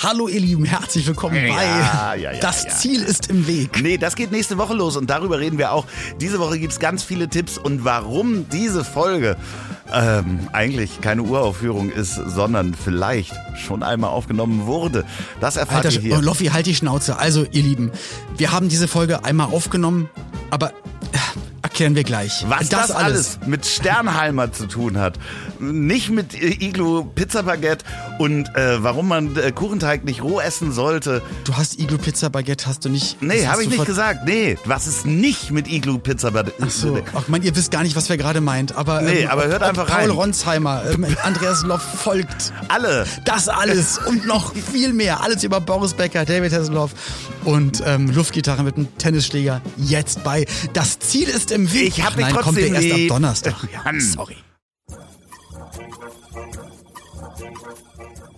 Hallo ihr Lieben, herzlich willkommen Ja, bei ja, ja, Das. Ziel ist im Weg. Nee, das geht nächste Woche los und darüber reden wir auch. Diese Woche gibt's ganz viele Tipps und warum diese Folge ähm, eigentlich keine Uraufführung ist, sondern vielleicht schon einmal aufgenommen wurde. Das erfahrt Alter, ihr hier. Loffi, halt die Schnauze. Also ihr Lieben, wir haben diese Folge einmal aufgenommen, aber äh, erklären wir gleich. Was das, alles mit Sternheimer zu tun hat, nicht mit äh, Iglu Pizza Baguette und äh, warum man äh, Kuchenteig nicht roh essen sollte. Du hast Iglo Pizza Baguette, hast du nicht? Nee, habe ich nicht gesagt. Nee, was ist nicht mit Iglu Pizza Baguette? Ach so, ach man, ihr wisst gar nicht, was wir gerade meint. Aber, Nee, ähm, aber hört ob einfach Paul rein. Ronsheimer, ähm, Andreas Loff folgt. Alle. Das alles und noch viel mehr. Alles über Boris Becker, David Hasselhoff und ähm, Luftgitarre mit einem Tennisschläger. Jetzt bei Das Ziel ist im Weg. Ich hab Ach mich Nein, kommt der trotzdem erst am. Donnerstag. Ja, sorry.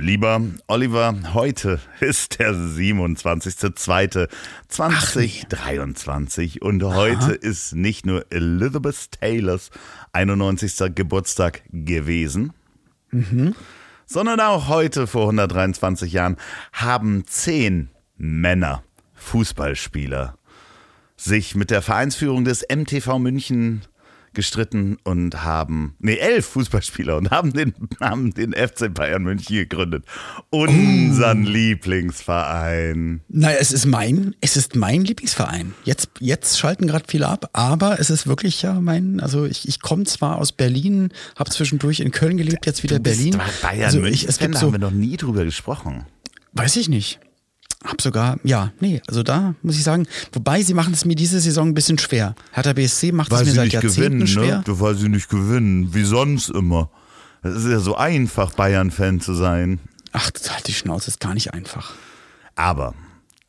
Lieber Oliver, heute ist der 27.02.2023 und heute ist nicht nur Elizabeth Taylors 91. Geburtstag gewesen, sondern auch heute vor 123 Jahren haben zehn Männer, Fußballspieler, sich mit der Vereinsführung des MTV München gestritten und haben, nee, elf Fußballspieler und haben den, haben den FC Bayern München gegründet. Unseren Lieblingsverein. Naja, es ist mein, es ist mein Lieblingsverein. Jetzt, jetzt schalten gerade viele ab, aber es ist wirklich ja mein, also ich, ich komme zwar aus Berlin, habe zwischendurch in Köln gelebt, jetzt wieder Berlin. Bayern also München. ich, es gibt da so, haben wir noch nie drüber gesprochen. weiß ich nicht. Hab sogar, ja, nee, also da muss ich sagen, wobei sie machen es mir diese Saison ein bisschen schwer. Hertha BSC macht es mir seit Jahrzehnten schwer. ne? Weil sie nicht gewinnen, wie sonst immer. Es ist ja so einfach, Bayern-Fan zu sein. Ach, halt die Schnauze, ist gar nicht einfach. Aber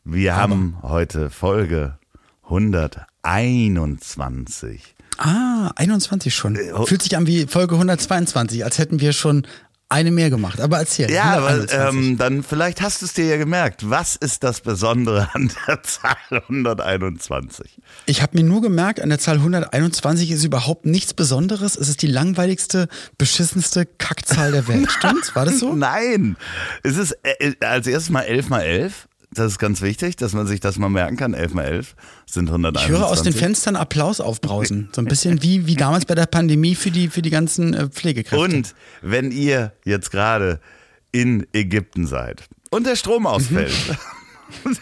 wir haben heute Folge 121. Ah, 21 schon. oh. Fühlt sich an wie Folge 122, als hätten wir schon eine mehr gemacht. Aber erzähl. Ja, aber 121. ähm, dann vielleicht hast du es dir ja gemerkt. Was ist das Besondere an der Zahl 121? Ich habe mir nur gemerkt, an der Zahl 121 ist überhaupt nichts Besonderes. Es ist die langweiligste, beschissenste Kackzahl der Welt. Stimmt's? War das so? Nein, es ist äh, als erstes mal 11 mal 11. Das ist ganz wichtig, dass man sich das mal merken kann. 11 mal 11 sind 121. Ich höre aus den Fenstern Applaus aufbrausen. So ein bisschen wie, wie damals bei der Pandemie für die, für die ganzen äh, Pflegekräfte. Und wenn ihr jetzt gerade in Ägypten seid und der Strom ausfällt.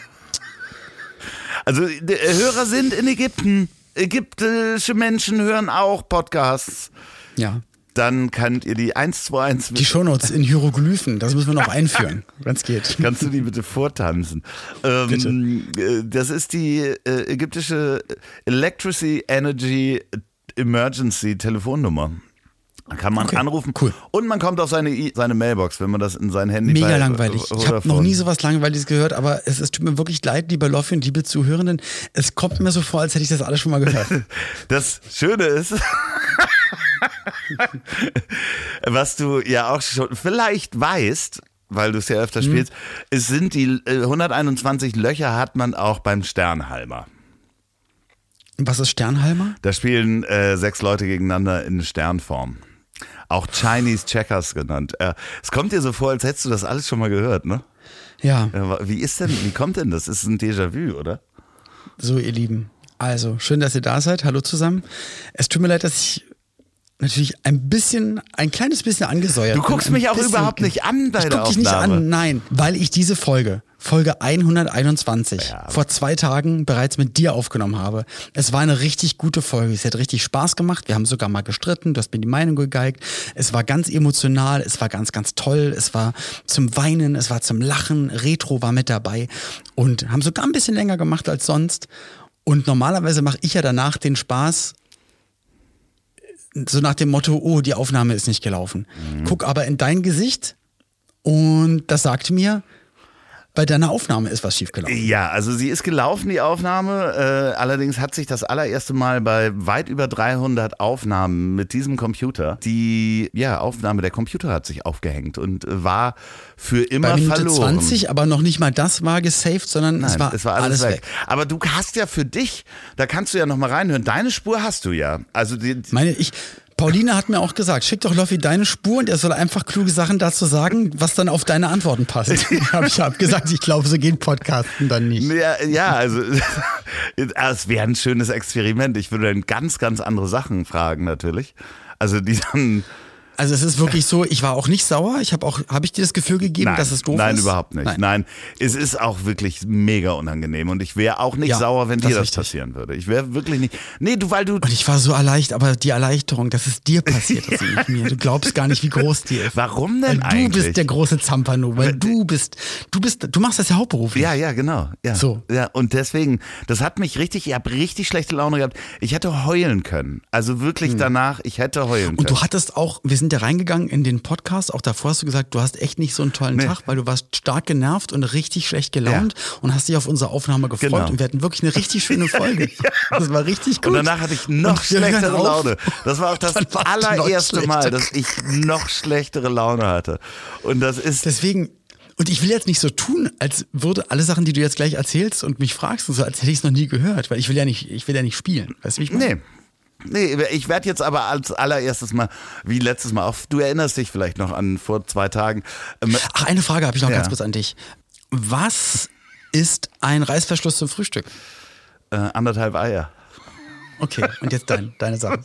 also die Hörer sind in Ägypten. Ägyptische Menschen hören auch Podcasts. ja. Dann könnt ihr die 121 Die Shownotes in Hieroglyphen, das müssen wir noch einführen, wenn es geht. Kannst du die bitte vortanzen? Ähm, äh, Das ist die äh, ägyptische Electricity Energy Emergency Telefonnummer. Da kann man Okay, anrufen. cool. Und man kommt auf seine, seine Mailbox, wenn man das in sein Handy Mega bei- langweilig. Ich habe noch nie sowas Langweiliges gehört, aber es, es tut mir wirklich leid, lieber Loffi und liebe Zuhörenden. Es kommt mir so vor, als hätte ich das alles schon mal gehört. Das Schöne ist, was du ja auch schon vielleicht weißt, weil du es ja öfter spielst, es sind die äh, 121 Löcher hat man auch beim Sternhalmer. Was ist Sternhalmer? Da spielen äh, sechs Leute gegeneinander in Sternform. Auch Chinese Checkers genannt. Äh, es kommt dir so vor, als hättest du das alles schon mal gehört, ne? Ja, Äh, Wie ist denn, wie kommt denn das? Das ist ein Déjà-vu, oder? so ihr Lieben. Also, schön, dass ihr da seid. Hallo zusammen. Es tut mir leid, dass ich natürlich ein bisschen, ein kleines bisschen angesäuert Du guckst mich auch überhaupt nicht an bei ich der guck dich nicht Aufnahme. an, nein, weil ich diese Folge, Folge 121, Ja. vor zwei Tagen bereits mit dir aufgenommen habe. Es war eine richtig gute Folge. Es hat richtig Spaß gemacht. Wir haben sogar mal gestritten. Du hast mir die Meinung gegeigt. Es war ganz emotional. Es war ganz, ganz toll. Es war zum Weinen. Es war zum Lachen. Retro war mit dabei und haben sogar ein bisschen länger gemacht als sonst. Und normalerweise mache ich ja danach den Spaß, so nach dem Motto, oh, die Aufnahme ist nicht gelaufen. Guck aber in dein Gesicht und das sagt mir, bei deiner Aufnahme ist was schiefgelaufen. Ja, also sie ist gelaufen, die Aufnahme. Äh, allerdings hat sich das allererste Mal bei weit über 300 Aufnahmen mit diesem Computer, die ja, Aufnahme, der Computer hat sich aufgehängt und war für immer bei Minute verloren. 20, aber noch nicht mal das war gesaved, sondern Nein, es, war es war alles, weg. Aber du hast ja für dich, da kannst du ja noch mal reinhören. Deine Spur hast du ja. Also die, Meine ich. Pauline hat mir auch gesagt, schick doch Loffi deine Spur und er soll einfach kluge Sachen dazu sagen, was dann auf deine Antworten passt. hab ich hab gesagt, ich glaube, so geht Podcasten dann nicht. Ja, ja also es wäre ein schönes Experiment. Ich würde dann ganz, ganz andere Sachen fragen natürlich. Also die dann Also es ist wirklich so, ich war auch nicht sauer. Ich habe auch, habe ich dir das Gefühl gegeben, Nein, dass es doof nein, ist? überhaupt nicht. Nein. Nein. es ist auch wirklich mega unangenehm und ich wäre auch nicht Ja, sauer, wenn das dir das richtig. passieren würde. Ich wäre wirklich nicht. Nee, du, weil du. Und ich war so erleichtert, aber die Erleichterung, dass es dir passiert ist, nicht mir. Du glaubst gar nicht, wie groß die ist. Warum Weil denn du eigentlich? bist der große Zampano, weil du bist, du bist, du machst das ja hauptberuflich. ja, ja, genau. Ja. So. Ja, und deswegen, das hat mich richtig, ich habe richtig schlechte Laune gehabt. Ich hätte heulen können. Also wirklich danach, ich hätte heulen können. Hm. Und du hattest auch, wir sind ja reingegangen in den Podcast, auch davor hast du gesagt, du hast echt nicht so einen tollen Nee. Tag, weil du warst stark genervt und richtig schlecht gelaunt und hast dich auf unsere Aufnahme gefreut Genau. und wir hatten wirklich eine richtig schöne Folge. Das war richtig gut. Und danach hatte ich noch schlechtere auf. Laune. Das war auch das noch allererste Mal, dass ich noch schlechtere Laune hatte. Und das ist. Deswegen, und ich will jetzt nicht so tun, als würde alle Sachen, die du jetzt gleich erzählst und mich fragst, und so, als hätte ich es noch nie gehört, weil ich will ja nicht, ich will ja nicht spielen. Weißt du, wie ich meine? Nee. Nee, ich werde jetzt aber als allererstes mal, wie letztes Mal, auf, du erinnerst dich vielleicht noch an vor zwei Tagen. Ähm, Ach, eine Frage habe ich noch Ja. ganz kurz an dich. Was ist ein Reißverschluss zum Frühstück? äh, anderthalb Eier. Okay, und jetzt dein, deine Sache.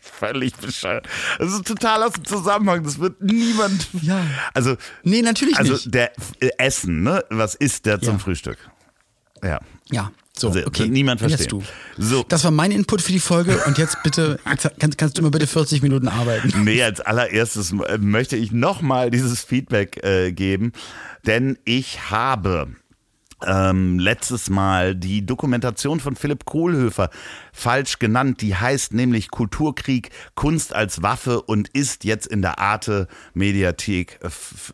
Völlig bescheuert. Das ist total aus dem Zusammenhang. Das wird niemand. Ja. Also, Nee, natürlich also nicht. der äh, Essen, ne? Was isst der zum Ja. Frühstück? Ja. Ja, so, Also, okay. niemand du. So. Das war mein Input für die Folge und jetzt bitte, kannst, kannst du immer bitte 40 Minuten arbeiten. Nee, als allererstes äh, möchte ich nochmal dieses Feedback äh, geben, denn ich habe ähm, letztes Mal die Dokumentation von Philipp Kohlhöfer falsch genannt. Die heißt nämlich Kulturkrieg, Kunst als Waffe und ist jetzt in der Arte Mediathek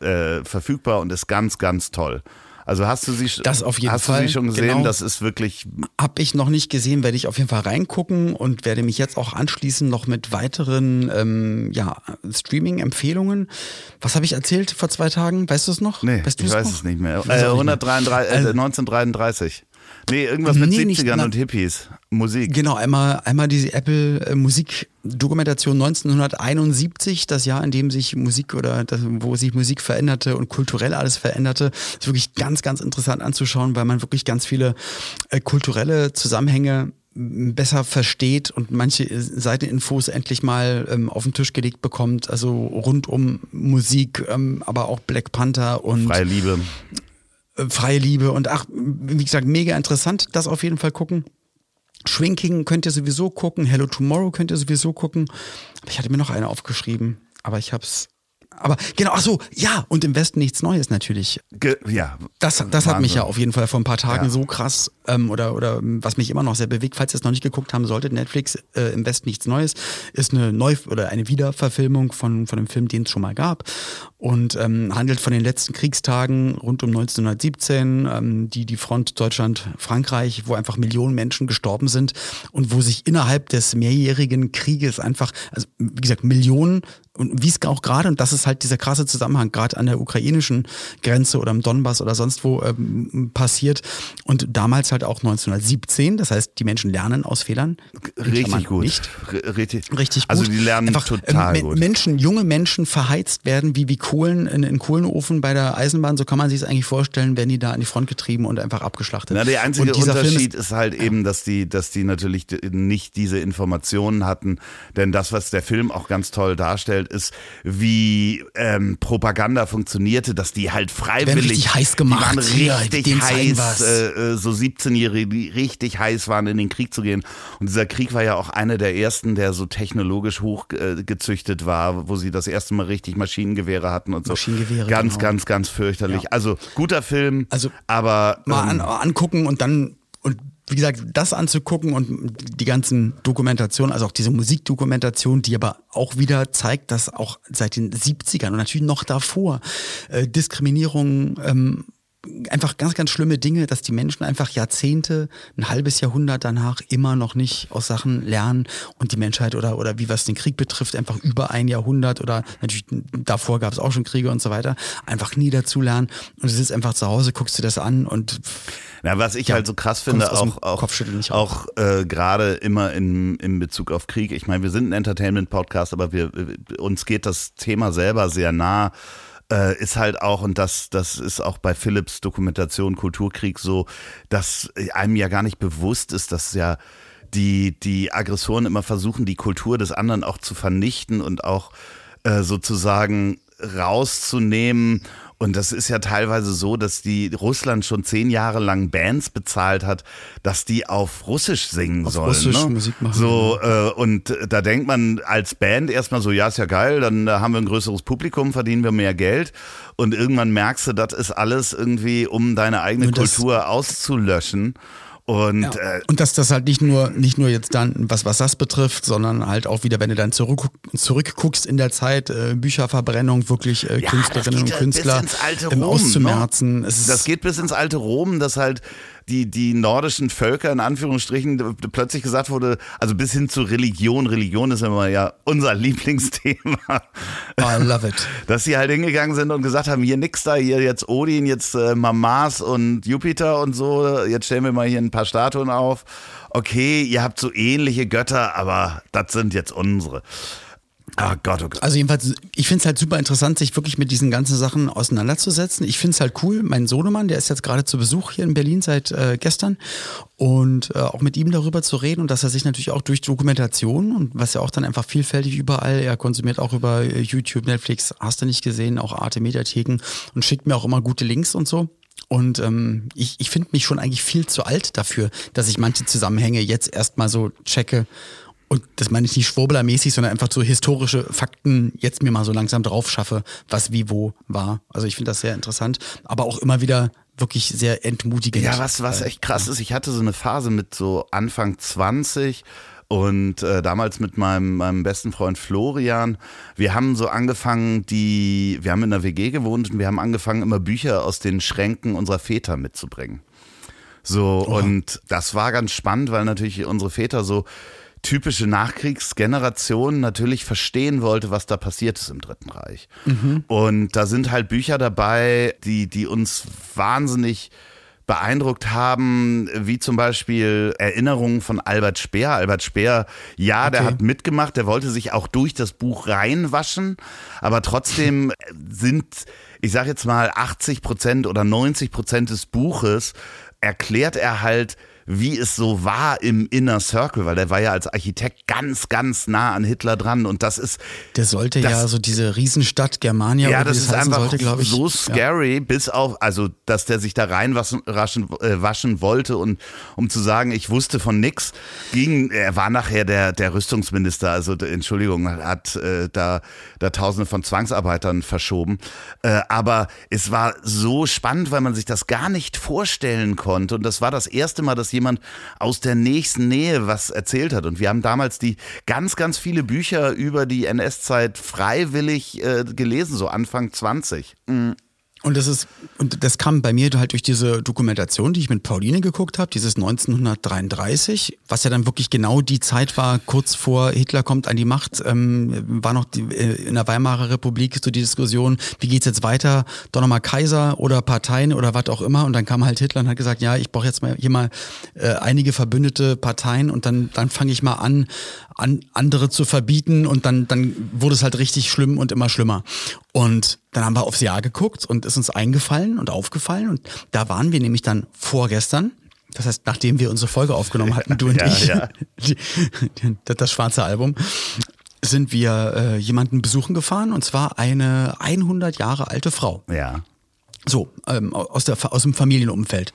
äh, äh, verfügbar und ist ganz, ganz toll. Also hast du sie, sch- Das auf jeden hast Fall, du sie schon gesehen? genau. Das ist wirklich Hab ich noch nicht gesehen, werde ich auf jeden Fall reingucken und werde mich jetzt auch anschließen noch mit weiteren ähm, ja, Streaming-Empfehlungen. Was habe ich erzählt vor zwei Tagen? Weißt du es noch? Nee, weißt ich weiß noch? es nicht mehr. Äh, auch nicht mehr. 133, äh, Also- 1933. Nee, irgendwas mit Nee, nicht 70ern na- und Hippies. Musik. Genau, einmal, einmal diese Apple-Musik-Dokumentation 1971, das Jahr, in dem sich Musik oder das, wo sich Musik veränderte und kulturell alles veränderte. ist wirklich ganz, ganz interessant anzuschauen, weil man wirklich ganz viele äh, kulturelle Zusammenhänge besser versteht und manche äh, Seiteninfos endlich mal ähm, auf den Tisch gelegt bekommt, also rund um Musik, ähm, aber auch Black Panther und Freie Liebe. Äh, freie Liebe und ach, wie gesagt, mega interessant, das auf jeden Fall gucken. Shrinking könnt ihr sowieso gucken, Hello Tomorrow könnt ihr sowieso gucken. Aber ich hatte mir noch eine aufgeschrieben, aber ich hab's. Aber genau, ach so, ja, und im Westen nichts Neues natürlich. Ge ja. Das, das hat mich ja auf jeden Fall vor ein paar Tagen Ja. so krass ähm, oder, oder ähm, was mich immer noch sehr bewegt, falls ihr es noch nicht geguckt haben solltet, Netflix äh, im Westen nichts Neues, ist eine Neu- oder eine Wiederverfilmung von, von einem Film, den es schon mal gab und ähm, handelt von den letzten Kriegstagen rund um 1917, ähm, die die Front Deutschland-Frankreich, wo einfach Millionen Menschen gestorben sind und wo sich innerhalb des mehrjährigen Krieges einfach, also wie gesagt, Millionen und wie es auch gerade, und das ist halt dieser krasse Zusammenhang, gerade an der ukrainischen Grenze oder im Donbass oder sonst wo ähm, passiert. Und damals halt auch 1917, das heißt, die Menschen lernen aus Fehlern. Richtig gut. Nicht. Richtig, Richtig gut. Also die lernen Einfach, total ähm, gut. Menschen, junge Menschen verheizt werden wie, wie Kohlen in, in Kohlenofen bei der Eisenbahn. So kann man sich es eigentlich vorstellen, werden die da an die Front getrieben und einfach abgeschlachtet. Na, der einzige Unterschied ist, ist, halt eben, dass die, dass die natürlich nicht diese Informationen hatten. Denn das, was der Film auch ganz toll darstellt, ist, wie ähm, Propaganda funktionierte, dass die halt freiwillig. richtig heiß gemacht. Die waren richtig zeigen heiß, äh, äh, so 17-Jährige, die richtig heiß waren, in den Krieg zu gehen. Und dieser Krieg war ja auch einer der ersten, der so technologisch hochgezüchtet äh, war, wo sie das erste Mal richtig Maschinengewehre hatten und so. Maschinengewehre, Ganz, genau. ganz, ganz fürchterlich. Ja. Also guter Film, Also, aber mal ähm, an, angucken und dann wie gesagt, das anzugucken und die ganzen Dokumentationen, also auch diese Musikdokumentation, die aber auch wieder zeigt, dass auch seit den 70ern und natürlich noch davor äh, Diskriminierung ähm, einfach ganz, ganz schlimme Dinge, dass die Menschen einfach Jahrzehnte, ein halbes Jahrhundert danach immer noch nicht aus Sachen lernen und die Menschheit oder, oder wie was den Krieg betrifft, einfach über ein Jahrhundert oder natürlich davor gab es auch schon Kriege und so weiter, einfach nie dazu lernen. Und du sitzt einfach zu Hause, guckst dir das an und ja, was ich ja, halt so krass finde, auch, auch, auch äh, gerade immer in, in Bezug auf Krieg. Ich meine, wir sind ein Entertainment-Podcast, aber wir, uns geht das Thema selber sehr nah äh, ist halt auch, und das, das ist auch bei Philips Dokumentation Kulturkrieg so, dass einem ja gar nicht bewusst ist, dass ja die, die Aggressoren immer versuchen, die Kultur des anderen auch zu vernichten und auch äh, sozusagen rauszunehmen und das ist ja teilweise so, dass die Russland schon zehn Jahre lang Bands bezahlt hat, dass die auf Russisch singen auf sollen. Russisch ne? Musik machen. So, äh, und da denkt man als Band erstmal so, ja, ist ja geil, dann haben wir ein größeres Publikum, verdienen wir mehr Geld. Und irgendwann merkst du, das ist alles irgendwie, um deine eigene Kultur auszulöschen. Und, ja. äh, und dass das halt nicht nur, nicht nur jetzt dann, was, was das betrifft, sondern halt auch wieder, wenn du dann zurück, zurückguckst in der Zeit, äh, Bücherverbrennung, wirklich äh, ja, Künstlerinnen und Künstler im ne? auszumerzen. Ne? das geht bis ins alte Rom, dass halt die, die nordischen Völker in Anführungsstrichen plötzlich gesagt wurde, also bis hin zu Religion, Religion ist immer ja unser Lieblingsthema. I love it. Dass sie halt hingegangen sind und gesagt haben, hier nix da, hier jetzt Odin, jetzt äh, mal Mars und Jupiter und so, jetzt stellen wir mal hier ein paar Statuen auf. Okay, ihr habt so ähnliche Götter, aber das sind jetzt unsere. Ah Gott, oh Gott. Also jedenfalls, ich finde es halt super interessant, sich wirklich mit diesen ganzen Sachen auseinanderzusetzen. Ich finde es halt cool. Mein Sohnemann, der ist jetzt gerade zu Besuch hier in Berlin seit äh, gestern und äh, auch mit ihm darüber zu reden und dass er sich natürlich auch durch Dokumentation und was ja auch dann einfach vielfältig überall, er konsumiert auch über äh, YouTube, Netflix, hast du nicht gesehen, auch Arte Mediatheken und schickt mir auch immer gute Links und so. Und ähm, ich, ich finde mich schon eigentlich viel zu alt dafür, dass ich manche Zusammenhänge jetzt erstmal so checke und das meine ich nicht schwurblermäßig, sondern einfach so historische Fakten jetzt mir mal so langsam drauf schaffe, was wie wo war. Also ich finde das sehr interessant, aber auch immer wieder wirklich sehr entmutigend. Ja, was, was echt krass ist, ich hatte so eine Phase mit so Anfang 20 und äh, damals mit meinem, meinem besten Freund Florian, wir haben so angefangen, die, wir haben in der WG gewohnt und wir haben angefangen, immer Bücher aus den Schränken unserer Väter mitzubringen. So, oh. und das war ganz spannend, weil natürlich unsere Väter so typische Nachkriegsgeneration natürlich verstehen wollte, was da passiert ist im Dritten Reich. Mhm. Und da sind halt Bücher dabei, die, die uns wahnsinnig beeindruckt haben, wie zum Beispiel Erinnerungen von Albert Speer. Albert Speer, ja, okay. der hat mitgemacht, der wollte sich auch durch das Buch reinwaschen, aber trotzdem sind, ich sage jetzt mal, 80 Prozent oder 90 Prozent des Buches erklärt er halt, wie es so war im Inner Circle, weil der war ja als Architekt ganz, ganz nah an Hitler dran und das ist. Der sollte das, ja so diese Riesenstadt Germania. Ja, das ist einfach sollte, ich, so scary, ja. bis auf, also, dass der sich da reinwaschen waschen, äh, waschen wollte und um zu sagen, ich wusste von nix, ging, er war nachher der, der Rüstungsminister, also Entschuldigung, hat äh, da, da Tausende von Zwangsarbeitern verschoben. Äh, aber es war so spannend, weil man sich das gar nicht vorstellen konnte und das war das erste Mal, dass jemand aus der nächsten Nähe was erzählt hat. Und wir haben damals die ganz, ganz viele Bücher über die NS-Zeit freiwillig äh, gelesen, so Anfang 20. Mhm. Und das ist, und das kam bei mir halt durch diese Dokumentation, die ich mit Pauline geguckt habe, dieses 1933, was ja dann wirklich genau die Zeit war, kurz vor Hitler kommt an die Macht, ähm, war noch die, äh, in der Weimarer Republik so die Diskussion, wie geht's jetzt weiter? Doch nochmal Kaiser oder Parteien oder was auch immer. Und dann kam halt Hitler und hat gesagt, ja, ich brauche jetzt mal hier mal äh, einige verbündete Parteien und dann, dann fange ich mal an, an andere zu verbieten und dann, dann wurde es halt richtig schlimm und immer schlimmer. Und dann haben wir aufs Jahr geguckt und ist uns eingefallen und aufgefallen und da waren wir nämlich dann vorgestern, das heißt, nachdem wir unsere Folge aufgenommen hatten, du und ja, ich, ja. Die, das, schwarze Album, sind wir äh, jemanden besuchen gefahren und zwar eine 100 Jahre alte Frau. Ja. So, ähm, aus, der, aus dem Familienumfeld.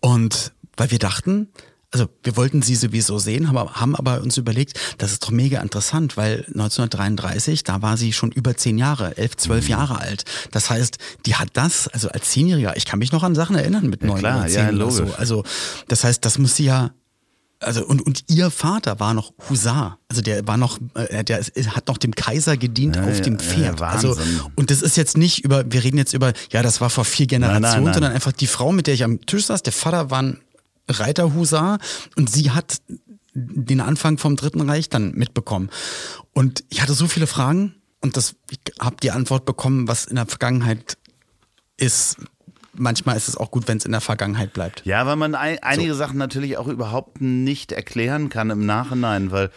Und weil wir dachten, also wir wollten sie sowieso sehen, haben, haben aber uns überlegt, das ist doch mega interessant, weil 1933, da war sie schon über zehn Jahre, elf, zwölf mhm. Jahre alt. Das heißt, die hat das, also als Zehnjähriger, ich kann mich noch an Sachen erinnern mit neun ja, oder zehn ja, oder so. Also das heißt, das muss sie ja also und, und ihr Vater war noch Husar. Also der war noch, äh, der hat noch dem Kaiser gedient ja, auf dem Pferd. Ja, also und das ist jetzt nicht über, wir reden jetzt über, ja, das war vor vier Generationen, nein, nein, nein. sondern einfach die Frau, mit der ich am Tisch saß. Der Vater war ein Reiterhusar und sie hat den Anfang vom Dritten Reich dann mitbekommen. Und ich hatte so viele Fragen und das, ich habe die Antwort bekommen, was in der Vergangenheit ist, manchmal ist es auch gut, wenn es in der Vergangenheit bleibt. Ja, weil man ein, einige so. Sachen natürlich auch überhaupt nicht erklären kann im Nachhinein, weil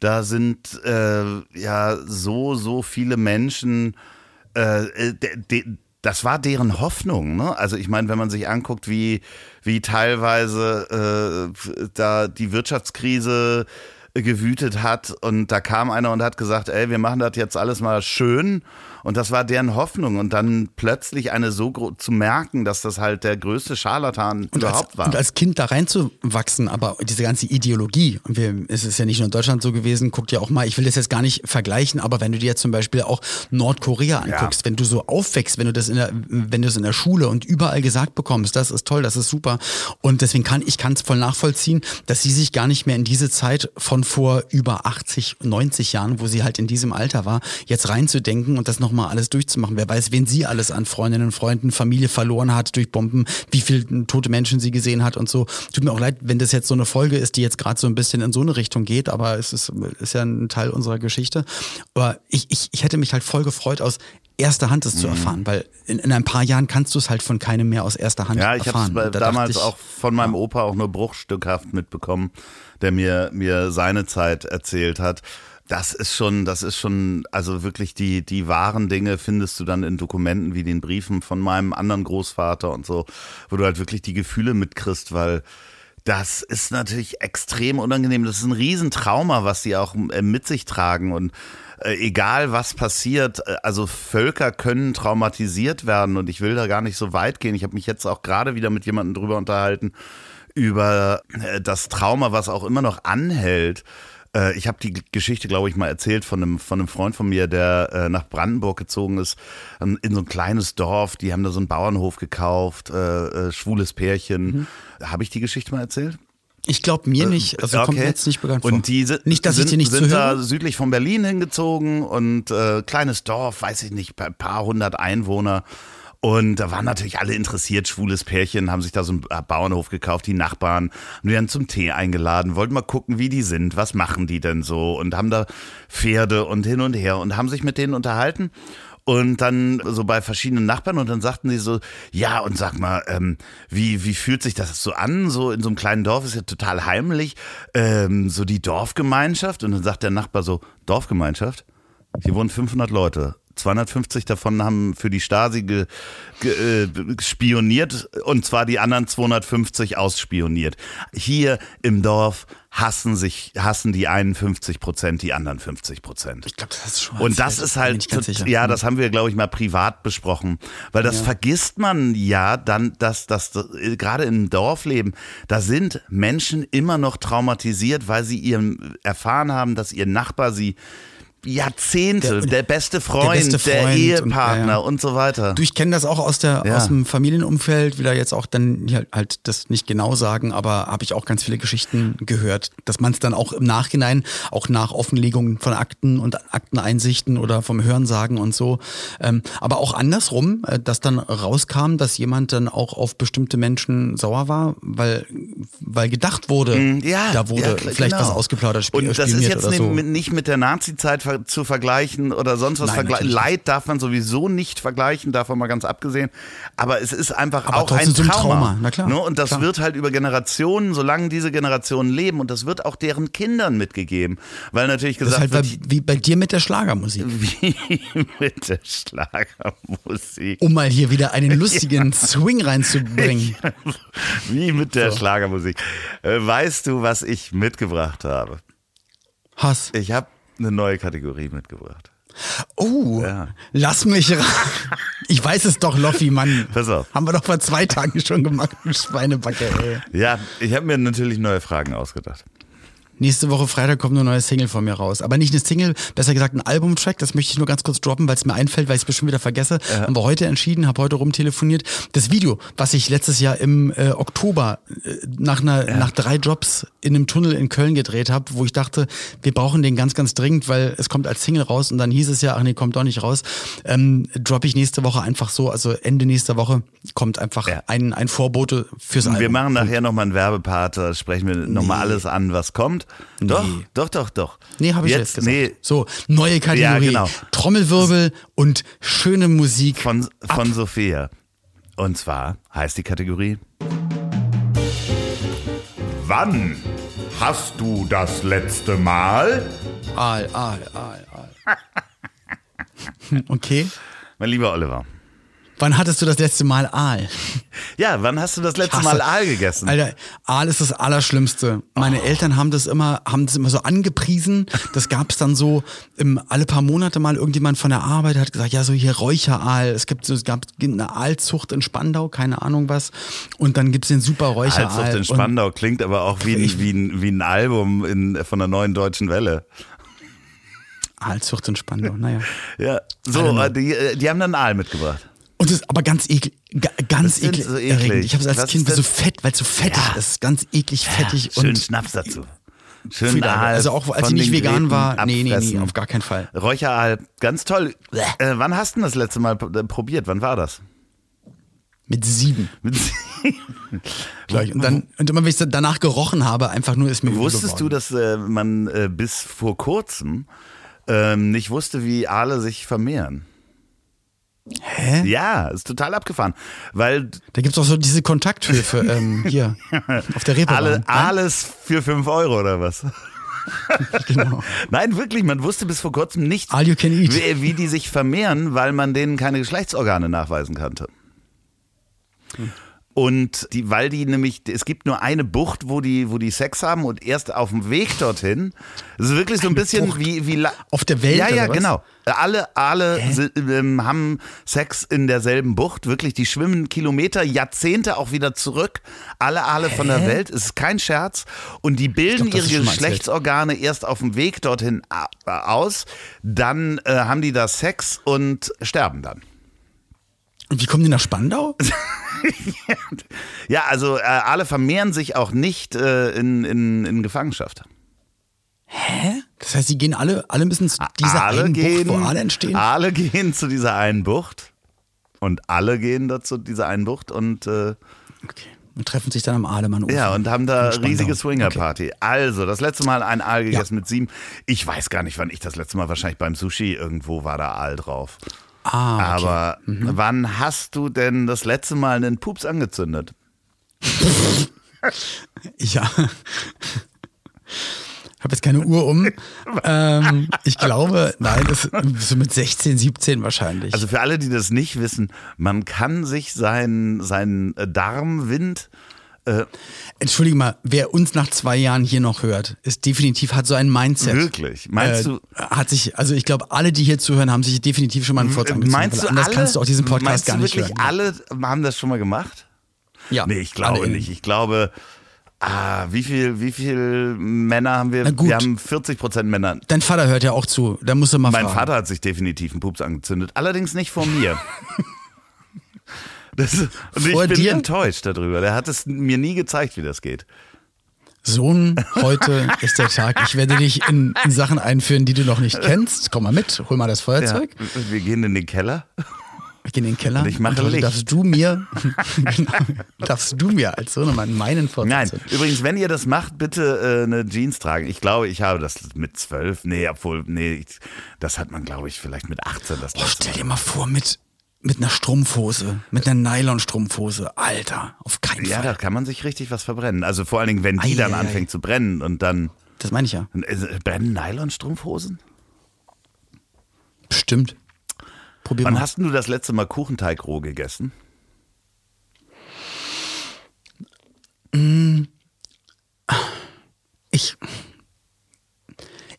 da sind äh, ja so, so viele Menschen, äh, äh de, de, das war deren Hoffnung. Ne? Also ich meine, wenn man sich anguckt, wie, wie teilweise äh, da die Wirtschaftskrise gewütet hat und da kam einer und hat gesagt, ey, wir machen das jetzt alles mal schön und das war deren Hoffnung. Und dann plötzlich eine so zu merken, dass das halt der größte Scharlatan und überhaupt als, war. Und als Kind da reinzuwachsen, aber diese ganze Ideologie, und wir, es ist ja nicht nur in Deutschland so gewesen, guckt ja auch mal, ich will das jetzt gar nicht vergleichen, aber wenn du dir jetzt zum Beispiel auch Nordkorea anguckst, ja. wenn du so aufwächst, wenn du das in der, wenn du es in der Schule und überall gesagt bekommst, das ist toll, das ist super. Und deswegen kann ich kann es voll nachvollziehen, dass sie sich gar nicht mehr in diese Zeit von vor über 80, 90 Jahren, wo sie halt in diesem Alter war, jetzt reinzudenken und das noch nochmal alles durchzumachen. Wer weiß, wen sie alles an Freundinnen und Freunden, Familie verloren hat durch Bomben, wie viele tote Menschen sie gesehen hat und so. Tut mir auch leid, wenn das jetzt so eine Folge ist, die jetzt gerade so ein bisschen in so eine Richtung geht, aber es ist, ist ja ein Teil unserer Geschichte. Aber ich, ich, ich hätte mich halt voll gefreut, aus erster Hand es mhm. zu erfahren, weil in, in, ein paar Jahren kannst du es halt von keinem mehr aus erster Hand erfahren. Ja, ich habe es damals ich, auch von meinem Opa auch nur bruchstückhaft mitbekommen, der mir, mir seine Zeit erzählt hat. Das ist schon, das ist schon, also wirklich die, die wahren Dinge findest du dann in Dokumenten wie den Briefen von meinem anderen Großvater und so, wo du halt wirklich die Gefühle mitkriegst, weil das ist natürlich extrem unangenehm. Das ist ein Riesentrauma, was sie auch äh, mit sich tragen und äh, egal was passiert, äh, also Völker können traumatisiert werden und ich will da gar nicht so weit gehen. Ich habe mich jetzt auch gerade wieder mit jemandem drüber unterhalten über das Trauma, was auch immer noch anhält äh, ich habe die Geschichte, glaube ich, mal erzählt von einem, von einem Freund von mir, der äh, nach Brandenburg gezogen ist, in so ein kleines Dorf. Die haben da so einen Bauernhof gekauft, äh, äh, schwules Pärchen. Mhm. Habe ich die Geschichte mal erzählt? Ich glaube mir nicht, also okay. kommt mir jetzt nicht bekannt vor. Und die sind, nicht, dass sind, ich dir nicht sind da südlich von Berlin hingezogen und äh, kleines Dorf, weiß ich nicht, ein paar hundert Einwohner. Und da waren natürlich alle interessiert, schwules Pärchen, haben sich da so einen Bauernhof gekauft, die Nachbarn, haben die dann zum Tee eingeladen, wollten mal gucken, wie die sind, was machen die denn so? Und haben da Pferde und hin und her und haben sich mit denen unterhalten. Und dann so bei verschiedenen Nachbarn. Und dann sagten sie so, ja und sag mal, ähm, wie, wie fühlt sich das so an, so in so einem kleinen Dorf ist ja total heimlich, ähm, so die Dorfgemeinschaft. Und dann sagt der Nachbar so, Dorfgemeinschaft? Hier wohnen 500 Leute. 250 davon haben für die Stasi ge, ge, äh, spioniert und zwar die anderen 250 ausspioniert. Hier im Dorf hassen sich, hassen die 51 Prozent, die anderen 50 Prozent. Ich glaube, das ist schon. Und das ist halt, ja, das haben wir, glaube ich, mal privat besprochen, weil das ja. vergisst man ja dann, dass das gerade im Dorfleben, da sind Menschen immer noch traumatisiert, weil sie ihren erfahren haben, dass ihr Nachbar sie Jahrzehnte, der, der, beste Freund, der, beste Freund der Ehepartner und, ja, ja. und, so weiter. Du, ich kenne das auch aus, der, ja. aus dem Familienumfeld, will da jetzt auch dann halt das nicht genau sagen, aber habe ich auch ganz viele Geschichten gehört, dass man es dann auch im Nachhinein, auch nach Offenlegung von Akten und Akteneinsichten oder vom Hörensagen und so, ähm, aber auch andersrum, äh, dass dann rauskam, dass jemand dann auch auf bestimmte Menschen sauer war, weil, weil gedacht wurde, ja, da wurde vielleicht genau. was ausgeplaudert, und das ist jetzt so. nicht mit der Nazi-Zeit zu vergleichen oder sonst was vergleichen. Leid darf man sowieso nicht vergleichen, davon mal ganz abgesehen. Aber es ist einfach Aber auch ein Trauma. Trauma. Na klar, ne? Und das klar. wird halt über Generationen, solange diese Generationen leben, und das wird auch deren Kindern mitgegeben. Weil natürlich gesagt das halt wird. Wie bei dir mit der Schlagermusik. Wie mit der Schlagermusik. Um mal hier wieder einen lustigen ja. Swing reinzubringen. wie mit der so. Schlagermusik. Äh, weißt du, was ich mitgebracht habe? Hass. Ich habe eine neue Kategorie mitgebracht. Oh, Ja. lass mich ra- Ich weiß es doch, Loffi, Mann. Pass auf. Haben wir doch vor zwei Tagen schon gemacht, Schweinebacke, ey. Ja, ich habe mir natürlich neue Fragen ausgedacht. Nächste Woche Freitag kommt eine neue Single von mir raus. Aber nicht eine Single, besser gesagt ein Albumtrack. Das möchte ich nur ganz kurz droppen, weil es mir einfällt, weil ich es bestimmt wieder vergesse. Haben wir heute entschieden, habe heute rumtelefoniert. Das Video, was ich letztes Jahr im äh, Oktober äh, nach, einer, nach drei Jobs in einem Tunnel in Köln gedreht habe, wo ich dachte, wir brauchen den ganz, ganz dringend, weil es kommt als Single raus und dann hieß es ja, ach nee, kommt doch nicht raus. Ähm, droppe ich nächste Woche einfach so, also Ende nächster Woche kommt einfach Ja. ein, ein Vorbote fürs Album. Wir machen nachher nochmal einen Werbepart, da sprechen wir nochmal alles an, was kommt. Doch, doch, doch, doch. Nee, habe ich jetzt, gesagt. Nee, So, neue Kategorie. Ja, genau. Trommelwirbel und schöne Musik. von, von Sophia. Und zwar heißt die Kategorie Wann hast du das letzte Mal? Aal, Aal, Aal, Aal. okay. Mein lieber Oliver. Wann hattest du das letzte Mal Aal? Ja, wann hast du das letzte. Mal Aal gegessen? Alter, Aal ist das Allerschlimmste. Meine Oh. Eltern haben das immer, haben das immer so angepriesen. Das gab es dann so im, alle paar Monate mal irgendjemand von der Arbeit hat gesagt, ja, so hier Räucheraal. Es gibt so, es gab eine Aalzucht in Spandau, keine Ahnung was. Und dann gibt's den super Räucheraal. Aalzucht in Und- Spandau klingt aber auch wie ein, wie ein, wie ein Album in, von der neuen deutschen Welle. Aalzucht in Spandau, naja. Ja, so, äh, die, äh, die haben dann Aal mitgebracht. Und das ist aber ganz eklig, ga- ganz Das eklig. so eklig. Ich habe es als Was Kind so das? fett, weil es so fettig Ja. ist, ganz eklig, fettig Schön und Schnaps dazu. Schön. Aal. Also auch als ich nicht vegan Gräten war, nee, nee, nee, auf gar keinen Fall. Räucheraal, ganz toll. Äh, wann hast du denn das letzte Mal äh, probiert? Wann war das? Mit sieben gleich. Und dann und immer wenn ich danach gerochen habe, einfach nur ist mir Wusstest du, dass äh, man äh, bis vor kurzem ähm, nicht wusste, wie Aale sich vermehren? Hä? Ja, ist total abgefahren. Weil Da gibt's auch so diese Kontakthöfe ähm, hier auf der Reeperbahn. alle, alles für 5 Euro oder was? Genau. Nein, wirklich, man wusste bis vor kurzem nicht, wie, wie die sich vermehren, weil man denen keine Geschlechtsorgane nachweisen konnte. Und die, weil die nämlich, es gibt nur eine Bucht, wo die, wo die Sex haben und erst auf dem Weg dorthin. Das ist wirklich so ein bisschen Bucht? wie, wie Auf der Welt, Ja, ja, genau. Alle, alle ähm, haben Sex in derselben Bucht. Wirklich, die schwimmen Kilometer, Jahrzehnte auch wieder zurück. Alle Aale von der Welt. Es ist kein Scherz. Und die bilden glaub, ihre. Geschlechtsorgane erst auf dem Weg dorthin aus. Dann äh, haben die da Sex und sterben dann. Und wie kommen die nach Spandau? Ja, also äh, Aale vermehren sich auch nicht äh, in, in, in Gefangenschaft. Hä? Das heißt, die gehen alle, alle müssen zu dieser Aale einen gehen, Bucht, wo Aale entstehen? Aale gehen zu dieser einen Bucht. Und alle gehen dazu dieser einen Bucht und äh, Okay. Und treffen sich dann am Aalemann. ja und haben da riesige Swingerparty. Also das letzte Mal ein Aal gegessen Ja. mit sieben. Ich weiß gar nicht, wann ich das letzte Mal wahrscheinlich beim Sushi irgendwo war da Aal drauf. Ah, okay. Aber wann hast du denn das letzte Mal einen Pups angezündet? Ja. Ich habe jetzt keine Uhr um. ähm, ich glaube, nein, das so mit 16, 17 wahrscheinlich. Also für alle, die das nicht wissen, man kann sich seinen, seinen äh, Entschuldige mal, wer uns nach zwei Jahren hier noch hört, ist definitiv, hat so ein Mindset. Wirklich? Meinst äh, du- Hat sich, also ich glaube, alle, die hier zuhören, haben sich definitiv schon mal einen Furz angezogen. Meinst weil du anders alle? kannst du auch diesen Podcast meinst gar nicht wirklich hören. alle haben das schon mal gemacht? Ja. Nee, ich glaube nicht. Ich glaube, ah, wie viel, wie viel Männer haben wir? Wir haben 40 Prozent Männer. Dein Vater hört ja auch zu, da musst du mal Mein fragen. Vater hat sich definitiv einen Pups angezündet, allerdings nicht vor mir. Das, und Vor ich bin dir? enttäuscht darüber. Der hat es mir nie gezeigt, wie das geht. Sohn, heute ist der Tag. Ich werde dich in, in Sachen einführen, die du noch nicht kennst. Komm mal mit, hol mal das Ja, Feuerzeug. wir gehen in den Keller. Wir gehen in den Keller. Und ich mache heute Licht. darfst du mir, genau, darfst du mir als Sohnemann meinen Feuerzeug Nein, übrigens, wenn ihr das macht, bitte äh, eine Jeans tragen. Ich glaube, ich habe das mit zwölf. Nee, obwohl, nee, ich, das hat man, glaube ich, vielleicht mit 18. Das Oh, stell dir mal vor, mit, mit einer Strumpfhose, mit einer Nylon-Strumpfhose. Alter, auf keinen Ja, Fall. da kann man sich richtig was verbrennen. Also vor allen Dingen, wenn die Ei, dann ei, ei. anfängt zu brennen und dann. Das meine ich ja. Äh, Brennen Nylonstrumpfhosen? Bestimmt. Probier Wann mal. hast du das letzte Mal Kuchenteig roh gegessen? Ich,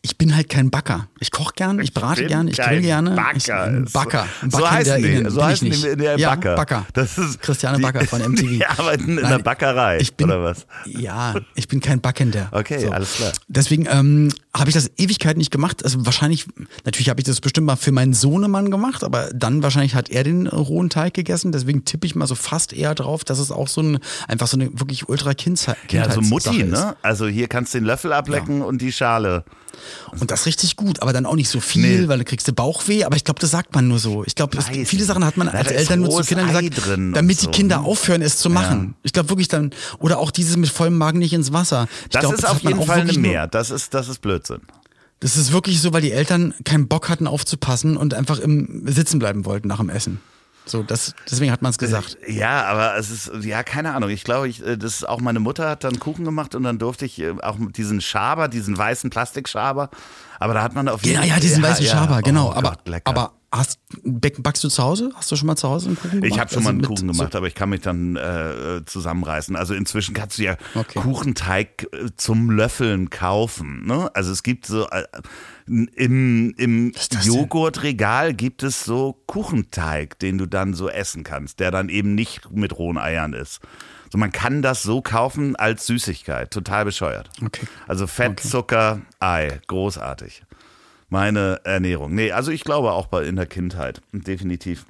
ich bin halt kein Backer. Ich koche gern, ich brate bin gern, ich grill gerne. Backer. Ich, ein Backer. Ein So Backer heißen die. So ich heißen die in der ja, Backer. Backer. Das ist Christiane Backer von MTV. Die arbeiten in Nein, der Backerei, ich bin, oder was? Ja, ich bin kein Backender. Okay, alles klar. Deswegen ähm, habe ich das Ewigkeit nicht gemacht. Also wahrscheinlich, natürlich habe ich das bestimmt mal für meinen Sohnemann gemacht, aber dann wahrscheinlich hat er den rohen Teig gegessen. Deswegen tippe ich mal so fast eher drauf, dass es auch so ein, einfach so eine wirklich ultra Kindheit Ja, so Mutti, ne? Also hier kannst du den Löffel ablecken und die Schale. Und das richtig gut, aber dann auch nicht so viel, Nee. weil du kriegst du Bauchweh. Aber ich glaube, das sagt man nur so. Ich glaube, viele Sachen hat man als Eltern nur zu Kindern Ei gesagt, damit die so, Kinder ne? aufhören, es zu machen. Ich glaube wirklich dann, oder auch dieses mit vollem Magen nicht ins Wasser. Ich Das glaub, ist hat auf jeden Fall eine Mehr. Das ist, das ist Blödsinn. Das ist wirklich so, weil die Eltern keinen Bock hatten aufzupassen und einfach im Sitzen bleiben wollten nach dem Essen. So, das, deswegen hat man es gesagt. Ja, aber es ist, ja, keine Ahnung. Ich glaube, ich, äh, das auch meine Mutter hat dann Kuchen gemacht und dann durfte ich äh, auch diesen Schaber, diesen weißen Plastikschaber. Aber da hat man auf jeden Ja, ja, diesen ja, weißen ja. Schaber, genau. Oh aber, Gott, aber hast, back- backst du zu Hause? Hast du schon mal zu Hause einen Kuchen gemacht? Ich habe schon mal Also einen mit Kuchen gemacht, aber ich kann mich dann äh, zusammenreißen. Also inzwischen kannst du ja Okay. Kuchenteig äh, zum Löffeln kaufen. Ne? Also es gibt so äh, im, im? Joghurtregal gibt es so Kuchenteig, den du dann so essen kannst, der dann eben nicht mit rohen Eiern ist. So, man kann das so kaufen als Süßigkeit. Total bescheuert. Okay. Also Fett, Zucker, Ei. Großartig. Meine Ernährung. Nee, also ich glaube auch bei in der Kindheit. Definitiv.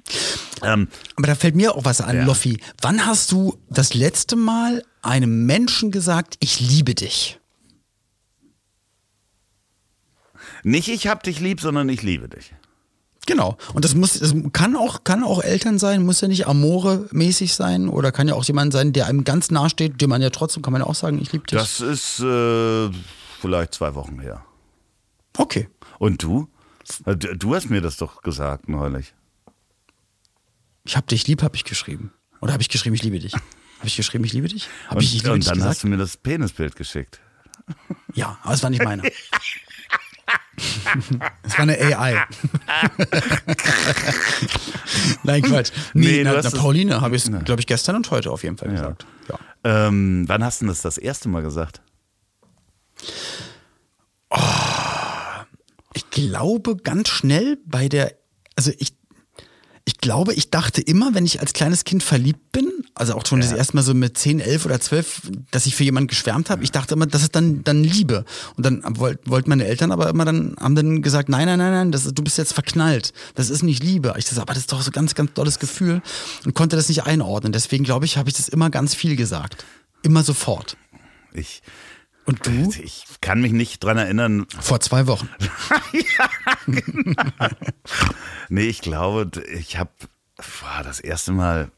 Ähm, Aber da fällt mir auch was an, Ja. Loffi. Wann hast du das letzte Mal einem Menschen gesagt, ich liebe dich? Nicht ich hab dich lieb, sondern ich liebe dich. Genau. Und das muss, das kann auch, kann auch Eltern sein, muss ja nicht Amore-mäßig sein oder kann ja auch jemand sein, der einem ganz nahe steht, dem man ja trotzdem, kann man ja auch sagen, ich liebe dich. Das ist äh, vielleicht zwei Wochen her. okay. Und du? Du hast mir das doch gesagt neulich. Ich hab dich lieb, habe ich geschrieben. Oder habe ich geschrieben, ich liebe dich? Habe ich geschrieben, ich liebe dich? Habe Und, ich ich liebe und dich dann gesagt? hast du mir das Penisbild geschickt. Ja, aber es war nicht meiner. Es war eine AI. Nein, Quatsch. Nee, Nee, na, na, Pauline habe ich es, glaube ich, gestern und heute auf jeden Fall gesagt. Ja. Ähm, wann hast du das das erste Mal gesagt? Ich glaube ganz schnell bei der, also ich, ich glaube, ich dachte immer, wenn ich als kleines Kind verliebt bin, also auch schon das erste Mal so mit 10, 11 oder 12, dass ich für jemanden geschwärmt habe, ich dachte immer, das ist dann, dann Liebe. Und dann wollten wollt meine Eltern aber immer dann, haben dann gesagt, nein, nein, nein, nein, das du bist jetzt verknallt. Das ist nicht Liebe. Ich dachte, aber das ist doch so ganz, ganz tolles Gefühl und konnte das nicht einordnen. Deswegen glaube ich, habe ich das immer ganz viel gesagt. Immer sofort. Ich, Und du? ich kann mich nicht dran erinnern. Vor zwei Wochen. Nee, ich glaube, ich habe das erste Mal,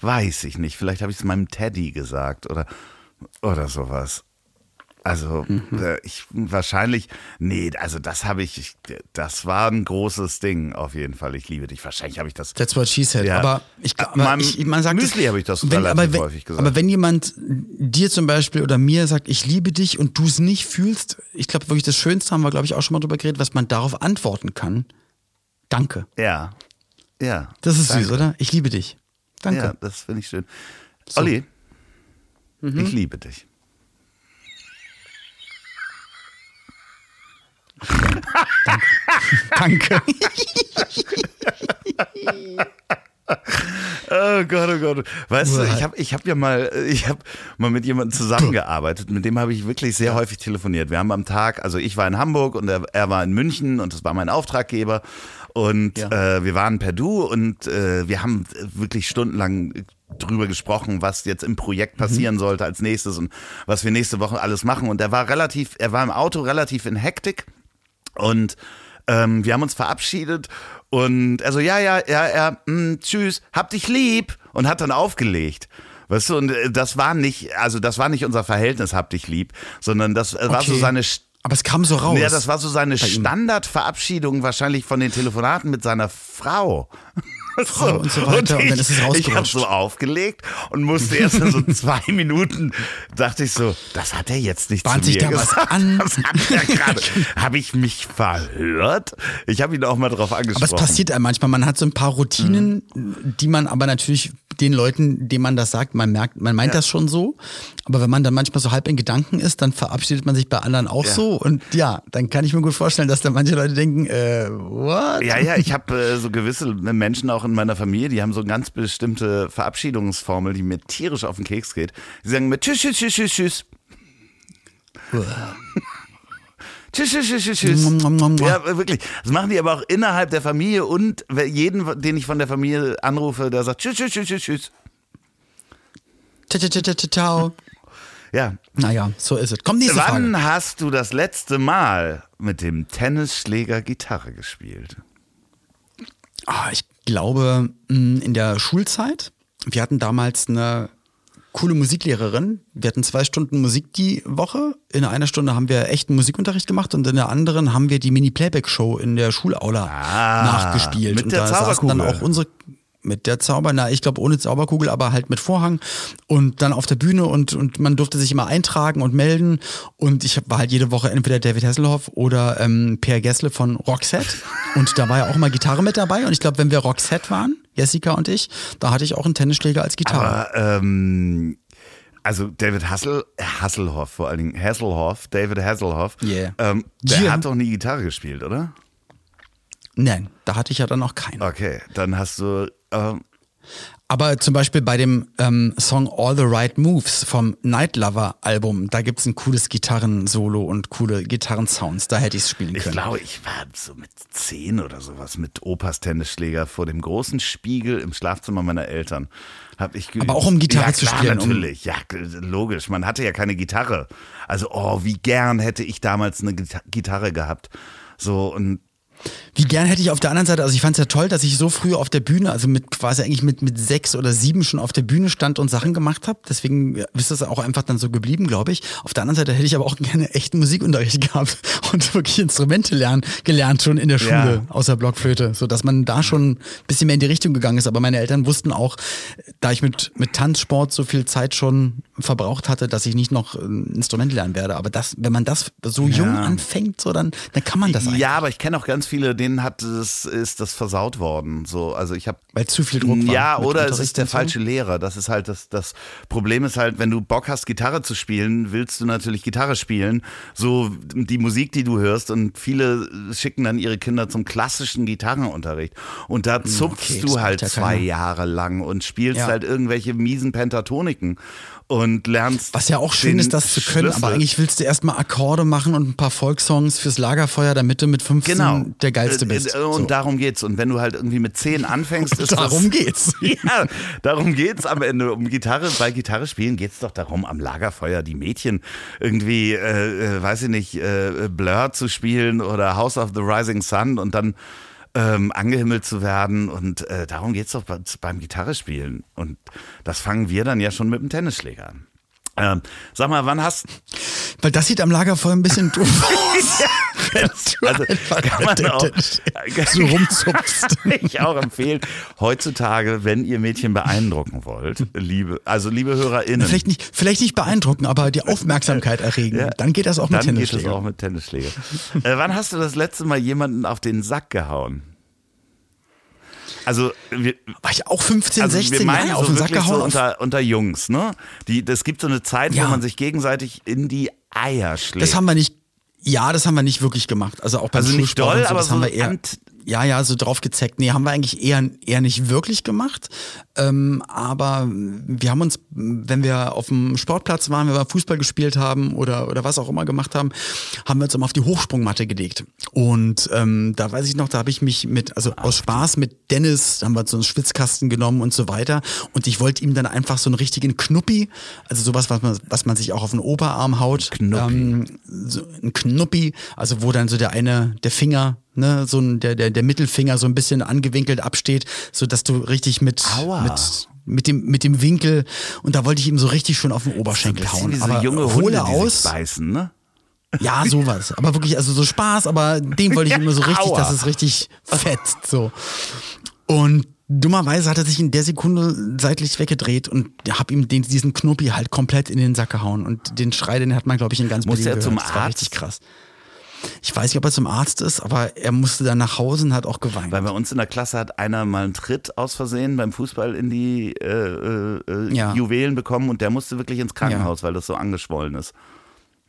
weiß ich nicht, vielleicht habe ich es meinem Teddy gesagt oder, oder sowas. Also äh, ich wahrscheinlich, nee, also das habe ich, das war ein großes Ding auf jeden Fall. Ich liebe dich. Wahrscheinlich habe ich das. That's what she said. Ja. Aber ich, Äh, aber meinem ich man sagt Müsli habe ich das wenn, relativ aber wenn, häufig gesagt. Aber wenn jemand dir zum Beispiel oder mir sagt, ich liebe dich und du es nicht fühlst, ich glaube wirklich das Schönste haben wir, glaube ich, auch schon mal drüber geredet, was man darauf antworten kann. Danke. Ja, ja. Das ist Danke. süß, oder? Ich liebe dich. Danke. Ja, das finde ich schön. Olli, Mhm. ich liebe dich. Danke. Oh Gott, oh Gott. Weißt du, ich habe ich hab ja mal, ich habe mal mit jemandem zusammengearbeitet, mit dem habe ich wirklich sehr häufig telefoniert. Wir haben am Tag, also ich war in Hamburg und er, er war in München und das war mein Auftraggeber. Und Ja. äh, wir waren per Du und äh, wir haben wirklich stundenlang drüber gesprochen, was jetzt im Projekt passieren sollte als nächstes und was wir nächste Woche alles machen. Und er war relativ, er war im Auto relativ in Hektik und ähm, wir haben uns verabschiedet und also ja, ja, ja, ja, mh, tschüss, hab dich lieb und hat dann aufgelegt. Weißt du, und äh, das war nicht, also das war nicht unser Verhältnis, hab dich lieb, sondern das äh, war so seine Aber es kam so raus. ja, das war so seine. Standardverabschiedung wahrscheinlich von den Telefonaten mit seiner Frau. Frau und so weiter. Und, ich, dann ist es ich habe rausgerutscht. so aufgelegt und musste erst in so zwei Minuten, dachte ich so, das hat er jetzt nicht Bahnt zu sich mir da was gesagt. an? Das hat er gerade. habe ich mich verhört? Ich habe ihn auch mal drauf Aber angesprochen. es passiert einem manchmal. Man hat so ein paar Routinen, die man aber natürlich den Leuten, denen man das sagt, man merkt, man meint das schon so. Aber wenn man dann manchmal so halb in Gedanken ist, dann verabschiedet man sich bei anderen auch Ja. so. Und ja, dann kann ich mir gut vorstellen, dass da manche Leute denken, äh, what? Ja, ja, ich habe äh, so gewisse Menschen auch in meiner Familie, die haben so eine ganz bestimmte Verabschiedungsformel, die mir tierisch auf den Keks geht. Die sagen mir Tschüss, tschüss, tschüss, tschüss, tschüss. Tschüss, tschüss, tschüss, tschüss, tschüss. Ja, wirklich. Das machen die aber auch innerhalb der Familie und jeden, den ich von der Familie anrufe, der sagt Tschüss, tschüss, tschüss, tschüss, tschüss. Ciao. Ja. Naja, so ist es. Komm, nächste Frage. Wann hast du das letzte Mal mit dem Tennisschläger Gitarre gespielt? Ah, ich glaube, mh, in der Schulzeit. Wir hatten damals eine coole Musiklehrerin. Wir hatten zwei Stunden Musik die Woche. In einer Stunde haben wir echten Musikunterricht gemacht und in der anderen haben wir die Mini-Playback-Show in der Schulaula Ah, nachgespielt. mit und der da saßen dann auch unsere mit der Zauber, na, ich glaube ohne Zauberkugel, aber halt mit Vorhang und dann auf der Bühne und, und man durfte sich immer eintragen und melden und ich war halt jede Woche entweder David Hasselhoff oder ähm, Per Gessle von Roxette und da war ja auch mal Gitarre mit dabei und ich glaube, wenn wir Roxette waren, Jessica und ich, da hatte ich auch einen Tennisschläger als Gitarre. Aber, ähm, also David Hassel, Hasselhoff vor allen Dingen, Hasselhoff, David Hasselhoff, Yeah. ähm, der Jim. hat doch nie Gitarre gespielt, oder? Nein, da hatte ich ja dann noch keinen. Okay, dann hast du, ähm, Aber zum Beispiel bei dem ähm, Song All the Right Moves vom Night Lover Album, da gibt's ein cooles Gitarrensolo und coole Gitarrensounds. Da hätte ich's spielen ich können. glaube, ich war so mit zehn oder sowas mit Opas Tennisschläger vor dem großen Spiegel im Schlafzimmer meiner Eltern. Hab ich geübt. Aber auch um Gitarre ja, zu klar, spielen, um- Natürlich, ja, logisch. Man hatte ja keine Gitarre. Also, oh, wie gern hätte ich damals eine Gita- Gitarre gehabt. So, und Wie gern hätte ich auf der anderen Seite, also ich fand es ja toll, dass ich so früh auf der Bühne, also mit quasi eigentlich mit, mit sechs oder sieben schon auf der Bühne stand und Sachen gemacht habe. Deswegen ja, ist das auch einfach dann so geblieben, glaube ich. Auf der anderen Seite hätte ich aber auch gerne echten Musikunterricht gehabt und wirklich Instrumente lernen, gelernt schon in der Schule, Ja. außer Blockflöte, so dass man da schon ein bisschen mehr in die Richtung gegangen ist. Aber meine Eltern wussten auch, da ich mit, mit Tanzsport so viel Zeit schon verbraucht hatte, dass ich nicht noch ein Instrument lernen werde. Aber das, wenn man das so jung anfängt, so dann, dann kann man das eigentlich. ja, aber ich kenne auch ganz viele, denen hat es, ist das versaut worden. So, also ich habe Weil zu viel Druck war. Ja, oder es ist der falsche Lehrer. Das ist halt das, das Problem ist halt, wenn du Bock hast, Gitarre zu spielen, willst du natürlich Gitarre spielen. So die Musik, die du hörst und viele schicken dann ihre Kinder zum klassischen Gitarrenunterricht. Und da zupfst Hm, okay, das du halt zwei. Jahre lang und spielst Ja. halt irgendwelche miesen Pentatoniken und lernst. Was ja auch schön ist, das zu können, Schlüssel. aber eigentlich willst du erstmal Akkorde machen und ein paar Volkssongs fürs Lagerfeuer, damit du mit 15 Genau. der Geilste Äh, bist. äh, Und So. darum geht's. Und wenn du halt irgendwie mit zehn anfängst, ist Darum das, geht's. Ja, darum geht's am Ende. Um Gitarre, bei Gitarre spielen geht's doch darum, am Lagerfeuer die Mädchen irgendwie, äh, äh, weiß ich nicht, äh, Blur zu spielen oder House of the Rising Sun und dann ähm, angehimmelt zu werden. Und äh, darum geht's doch bei, beim Gitarre spielen. Und das fangen wir dann ja schon mit dem Tennisschläger an. Ähm, sag mal, wann hast Weil das sieht am Lagerfeuer ein bisschen doof aus. wenn du also kann man auch, so rumzupfst. ich auch empfehlen, heutzutage, wenn ihr Mädchen beeindrucken wollt, liebe, also liebe HörerInnen, Vielleicht nicht, vielleicht nicht beeindrucken, aber die Aufmerksamkeit erregen. Ja. Dann geht das auch mit dann geht Tennisschläger. auch mit Tennisschläger. äh, wann hast du das letzte Mal jemanden auf den Sack gehauen? Also, wir, War ich auch 15, also 16 wir meinen Jahre auf so den Sack gehauen? so unter, unter Jungs, ne? Die, das gibt so eine Zeit, Ja. wo man sich gegenseitig in die Eier schlägt. Das haben wir nicht, ja, das haben wir nicht wirklich gemacht. Also auch beim Also nicht doll, so, aber das so haben wir eher, ant- ja, ja, so drauf gezeckt. Nee, haben wir eigentlich eher, eher nicht wirklich gemacht. Ähm, aber wir haben uns, wenn wir auf dem Sportplatz waren, wenn wir Fußball gespielt haben oder, oder was auch immer gemacht haben, haben wir uns immer auf die Hochsprungmatte gelegt. Und ähm, da weiß ich noch, da habe ich mich mit, also aus Spaß mit Dennis, haben wir so einen Schwitzkasten genommen und so weiter. Und ich wollte ihm dann einfach so einen richtigen Knuppi, also sowas, was man, was man sich auch auf den Oberarm haut. Knuppi. Ähm, so ein Knuppi, also wo dann so der eine, der Finger, ne, so ein, der, der, der Mittelfinger so ein bisschen angewinkelt absteht, so dass du richtig mit, Aua. mit, mit dem, mit dem Winkel, und da wollte ich ihm so richtig schön auf den Oberschenkel bisschen hauen. wie so aber junge hole Hunde, die aus. sich beißen, ne? Ja, sowas. Aber wirklich, also so Spaß, aber dem wollte ich immer so richtig, Aua. dass es richtig fetzt, so. Und dummerweise hat er sich in der Sekunde seitlich weggedreht und hab ihm den, diesen Knuppi halt komplett in den Sack gehauen. Und den Schrei, den hat man, glaube ich, in ganz Musste Berlin er zum gehört. Das war Arzt? richtig krass. Ich weiß nicht, ob er zum Arzt ist, aber er musste dann nach Hause und hat auch geweint. Weil bei uns in der Klasse hat einer mal einen Tritt aus Versehen beim Fußball in die äh, äh, äh, Ja. Juwelen bekommen und der musste wirklich ins Krankenhaus, weil das so angeschwollen ist.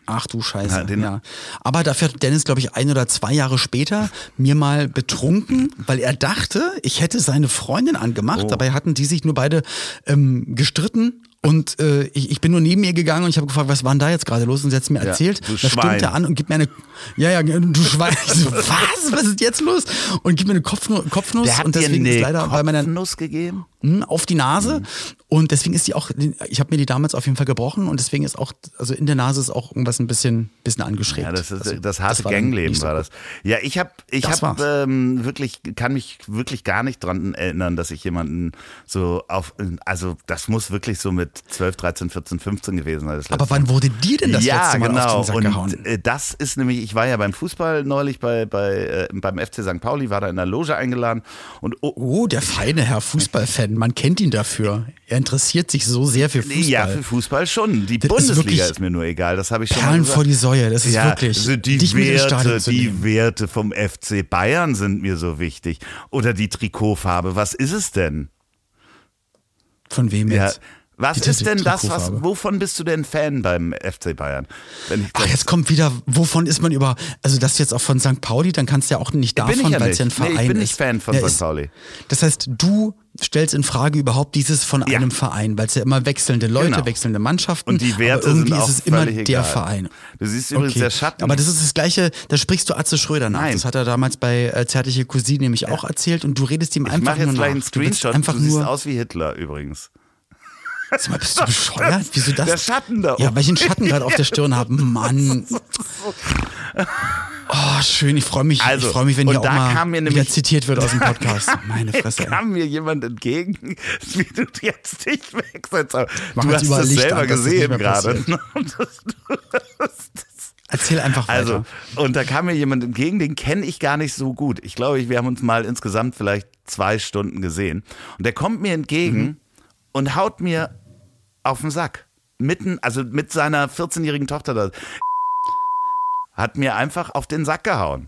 Ach du Scheiße, Ja, ja. Aber dafür hat Dennis, glaube ich, ein oder zwei Jahre später mir mal betrunken, weil er dachte, ich hätte seine Freundin angemacht. Oh. Dabei hatten die sich nur beide ähm, gestritten. Und äh, ich, ich bin nur neben ihr gegangen und ich habe gefragt, was war denn da jetzt gerade los? Und sie hat mir Ja, erzählt. du da Schwein. stimmt er an und gibt mir eine, ja, ja, du Schwein. Ich so, was? Was ist jetzt los? Und gibt mir eine Kopfnu Kopfnuss. Der hat und dir deswegen ist eine leider bei meiner Kopfnuss gegeben? hm, auf die Nase und deswegen ist die auch, ich habe mir die damals auf jeden Fall gebrochen und deswegen ist auch, also in der Nase ist auch irgendwas ein bisschen, bisschen angeschrägt. Ja, das ist Also, das harte war Gangleben nicht so war das. Ja, ich habe ich Das habe ähm, wirklich kann mich wirklich gar nicht dran erinnern, dass ich jemanden so auf also das muss wirklich so mit 12, 13, 14, 15 gewesen Aber wann wurde dir denn das ja, letzte Mal genau. auf den Sack und gehauen? äh, das ist nämlich, ich war ja beim Fußball neulich bei, bei äh, beim FC St. Pauli, war da in der Loge eingeladen und oh, Oh, der feine Herr Fußballfan, man kennt ihn dafür. Er interessiert sich so sehr für Fußball. ja, für Fußball schon. Die Das ist Bundesliga wirklich ist, mir nur egal, das habe ich schon mal Perlen gesagt. vor die Säue, das ist ja, wirklich. also die Werte, die. Werte vom FC Bayern sind mir so wichtig. Oder die Trikotfarbe. Was ist es denn? Von wem Ja. Was Die ist denn das? Was, wovon bist du denn Fan beim FC Bayern? Ich Ach, jetzt kommt wieder, wovon ist man über, also das jetzt auch von St. Pauli, dann kannst du ja auch nicht ich davon, ja weil es ja ein nicht. Nee, Verein ich bin ist. nicht Fan von Ja, St. ist- Pauli. Das heißt, du stellst in Frage überhaupt dieses von Ja. einem Verein, weil es ja immer wechselnde Leute, Genau. wechselnde Mannschaften. Und die Werte aber irgendwie sind auch ist es immer völlig der egal. Verein. Du siehst übrigens der Schatten. Aber das ist das Gleiche, da sprichst du Atze Schröder nach. Nein. Das hat er damals bei äh, Zärtliche Cousine nämlich auch erzählt und du redest ihm ich einfach mache jetzt nur gleich nach. einen Du Screenshot. Einfach du siehst nur, aus wie Hitler übrigens. Sag mal, bist du bescheuert? Wieso das? Der Schatten da Ja, weil ich einen Schatten gerade auf der Stirn habe. Mann. Oh, schön. Ich freue mich, Also, ich freue mich, wenn hier auch da mal kam mir wieder nämlich- zitiert wird aus dem Podcast. Meine Fresse. kam mir jemand entgegen, wie du jetzt dich wechselst. Du hast das Licht selber an, das gesehen gerade. Erzähl einfach weiter. Also, und da kam mir jemand entgegen, den kenne ich gar nicht so gut. Ich glaube, wir haben uns mal insgesamt vielleicht zwei Stunden gesehen. Und der kommt mir entgegen Mhm. und haut mir auf den Sack. Mitten, also mit seiner 14-jährigen Tochter da. Hat mir einfach auf den Sack gehauen.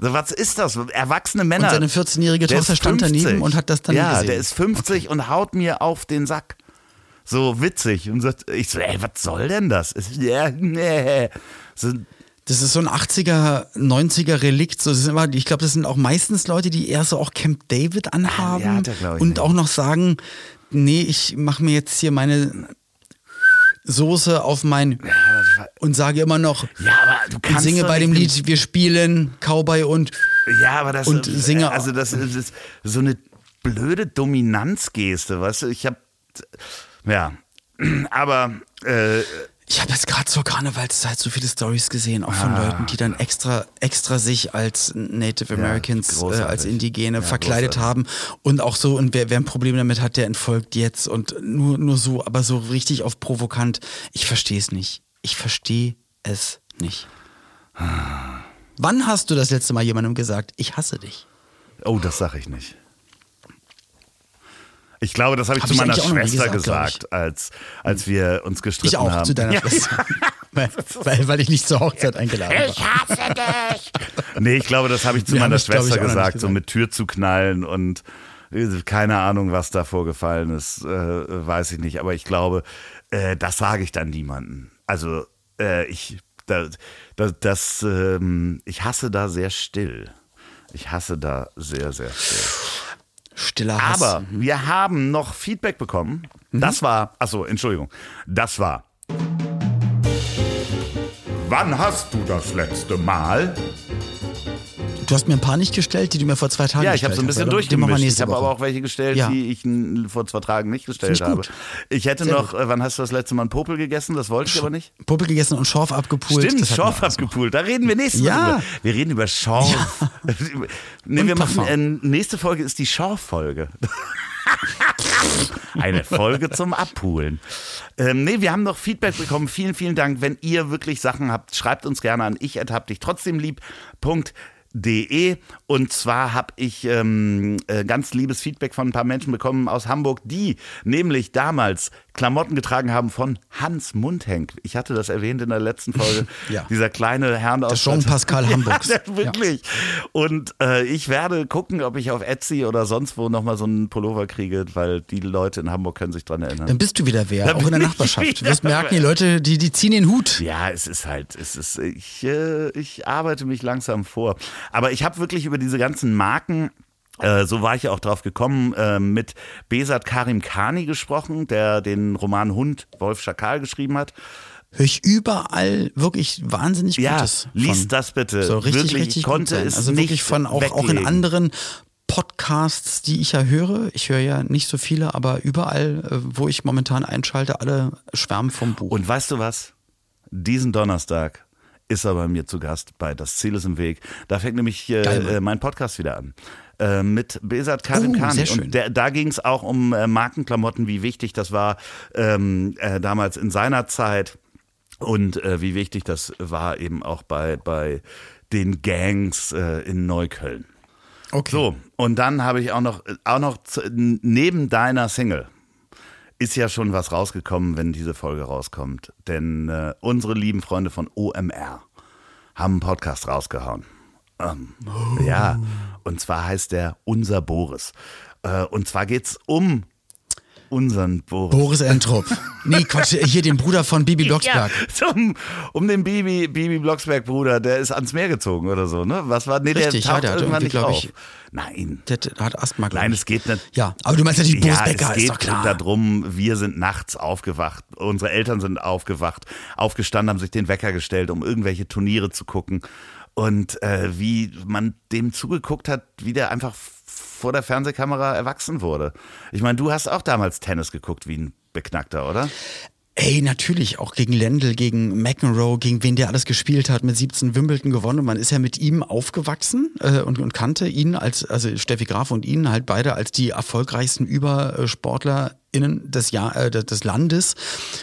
So, was ist das? Erwachsene Männer. Und seine 14-jährige Der Tochter stand daneben 50. und hat das dann Ja, gesehen. der ist 50 und haut mir auf den Sack. So witzig. Und sagt, ich so, ey, was soll denn das? Ja, nee. So, Das ist so ein 80er, 90er Relikt. So, immer, ich glaube, das sind auch meistens Leute, die eher so auch Camp David anhaben Ja, und nicht. auch noch sagen, nee, ich mache mir jetzt hier meine Soße auf mein und sage immer noch ja, aber du kannst singe bei dem Lied, wir spielen Cowboy und Ja, aber das Und singe- also das ist, ist so eine blöde Dominanzgeste, weißt du? Ich habe ja, aber äh, ich habe jetzt gerade zur Karnevalszeit so viele Stories gesehen, auch von Leuten, die dann extra, extra sich als Native Americans, äh, großartig. als Indigene Ja, verkleidet großartig. haben und auch so, und wer, wer ein Problem damit hat, der entfolgt jetzt und nur, nur so, aber so richtig auf provokant. Ich verstehe es nicht. Ich verstehe es nicht. Wann hast du das letzte Mal jemandem gesagt, ich hasse dich? oh, das sag ich nicht. Ich glaube, das habe ich Hab zu ich meiner Schwester gesagt, gesagt, als, als wir uns gestritten Ich auch, haben. zu deiner Ja. Schwester. weil, weil, weil ich nicht zur Hochzeit eingeladen war. Ich hasse dich. Nee, ich glaube, das habe ich zu Wir haben meiner das, Schwester nicht gesagt, so gesagt. mit Tür zu knallen und äh, keine Ahnung, was da vorgefallen ist, äh, weiß ich nicht. Aber ich glaube, äh, das sage ich dann niemandem. Also äh, ich, da, da, das, ähm, ich hasse da sehr still. Ich hasse da sehr, sehr still. Stiller Hass. Aber wir haben noch Feedback bekommen. Mhm. Das war, achso, Entschuldigung. Das war. Wann hast du das letzte Mal? Du hast mir ein paar nicht gestellt, die du mir vor zwei Tagen Ja, ich habe gestellt so ein hast, bisschen durchgemischt. Ich habe aber auch welche gestellt, Ja. die ich vor zwei Tagen nicht gestellt habe. gut. Ich hätte Sehr noch, gut. äh, wann hast du das letzte Mal einen Popel gegessen? Das wollte ich aber nicht. Puppe gegessen und Schorf abgepult. Stimmt, Schorf abgepult. Da reden wir nächste Ja. Mal drüber. Wir reden über Schorf. nee, Und wir machen, äh, nächste Folge ist die Schorf-Folge. Eine Folge zum Abpulen. Ähm, nee, wir haben noch Feedback bekommen. Vielen, vielen Dank. Wenn ihr wirklich Sachen habt, schreibt uns gerne an ich dich trotzdem lieb. Punkt De. Und zwar habe ich ähm, äh, ganz liebes Feedback von ein paar Menschen bekommen aus Hamburg, die nämlich damals Klamotten getragen haben von Hans Mundhenk. Ich hatte das erwähnt in der letzten Folge. Ja. Dieser kleine Herrn aus Jean-Pascal Hamburgs. Ja, wirklich. Und äh, ich werde gucken, ob ich auf Etsy oder sonst wo nochmal so einen Pullover kriege, weil die Leute in Hamburg können sich dran erinnern. Dann bist du wieder wer, Dann auch in der Nachbarschaft. Du wirst merken, die. Leute, die, die ziehen den Hut. Ja, es ist halt, es ist, ich, äh, ich arbeite mich langsam vor. Aber ich habe wirklich über diese ganzen Marken. Äh, So war ich ja auch drauf gekommen, äh, mit Besat Karim Khani gesprochen, der den Roman Hund Wolf Schakal geschrieben hat. Höre ich überall wirklich wahnsinnig Ja, Gutes. lies von. das bitte. So richtig, Wirklich, richtig ich konnte es Also nicht wirklich von auch, auch in anderen Podcasts, die ich ja höre. Ich höre ja nicht so viele, aber überall, äh, wo ich momentan einschalte, alle schwärmen vom Buch. Und weißt du was? Diesen Donnerstag ist er bei mir zu Gast bei Das Ziel ist im Weg. Da fängt nämlich äh, äh, mein Podcast wieder an. Äh, mit Besat Karim Oh. Und der, da ging es auch um äh, Markenklamotten, wie wichtig das war ähm, äh, damals in seiner Zeit und äh, wie wichtig das war eben auch bei, bei den Gangs äh, in Neukölln. okay. So, und dann habe ich auch noch, auch noch zu, neben deiner Single ist ja schon was rausgekommen, wenn diese Folge rauskommt. Denn äh, unsere lieben Freunde von OMR haben einen Podcast rausgehauen. Ähm, Ja, und zwar heißt der Unser Boris. Äh, und zwar geht's um unseren Boris. Boris Entrup. Nee, Quatsch, hier den Bruder von Bibi Blocksberg. Ja, zum, um den Bibi, Bibi Blocksberg-Bruder, der ist ans Meer gezogen oder so, ne? Was war? Nee, Richtig, der ja, taucht der hat irgendwann nicht auf. ich- Nein. Der hat- hat Asthma, Nein, ich. es geht nicht. Ja, aber du meinst natürlich Boris Ja, Becker, es geht ist doch klar. darum, wir sind nachts aufgewacht, unsere Eltern sind aufgewacht, aufgestanden, haben sich den Wecker gestellt, um irgendwelche Turniere zu gucken. Und äh, wie man dem zugeguckt hat, wie der einfach vor der Fernsehkamera erwachsen wurde. Ich meine, du hast auch damals Tennis geguckt wie ein Beknackter, oder? Ey, natürlich, auch gegen Lendl, gegen McEnroe, gegen wen der alles gespielt hat, mit 17 Wimbledon gewonnen. Und man ist ja mit ihm aufgewachsen äh, und, und kannte ihn als, also Steffi Graf und ihn halt beide als die erfolgreichsten UbersportlerInnen des, Jahr, äh, des Landes.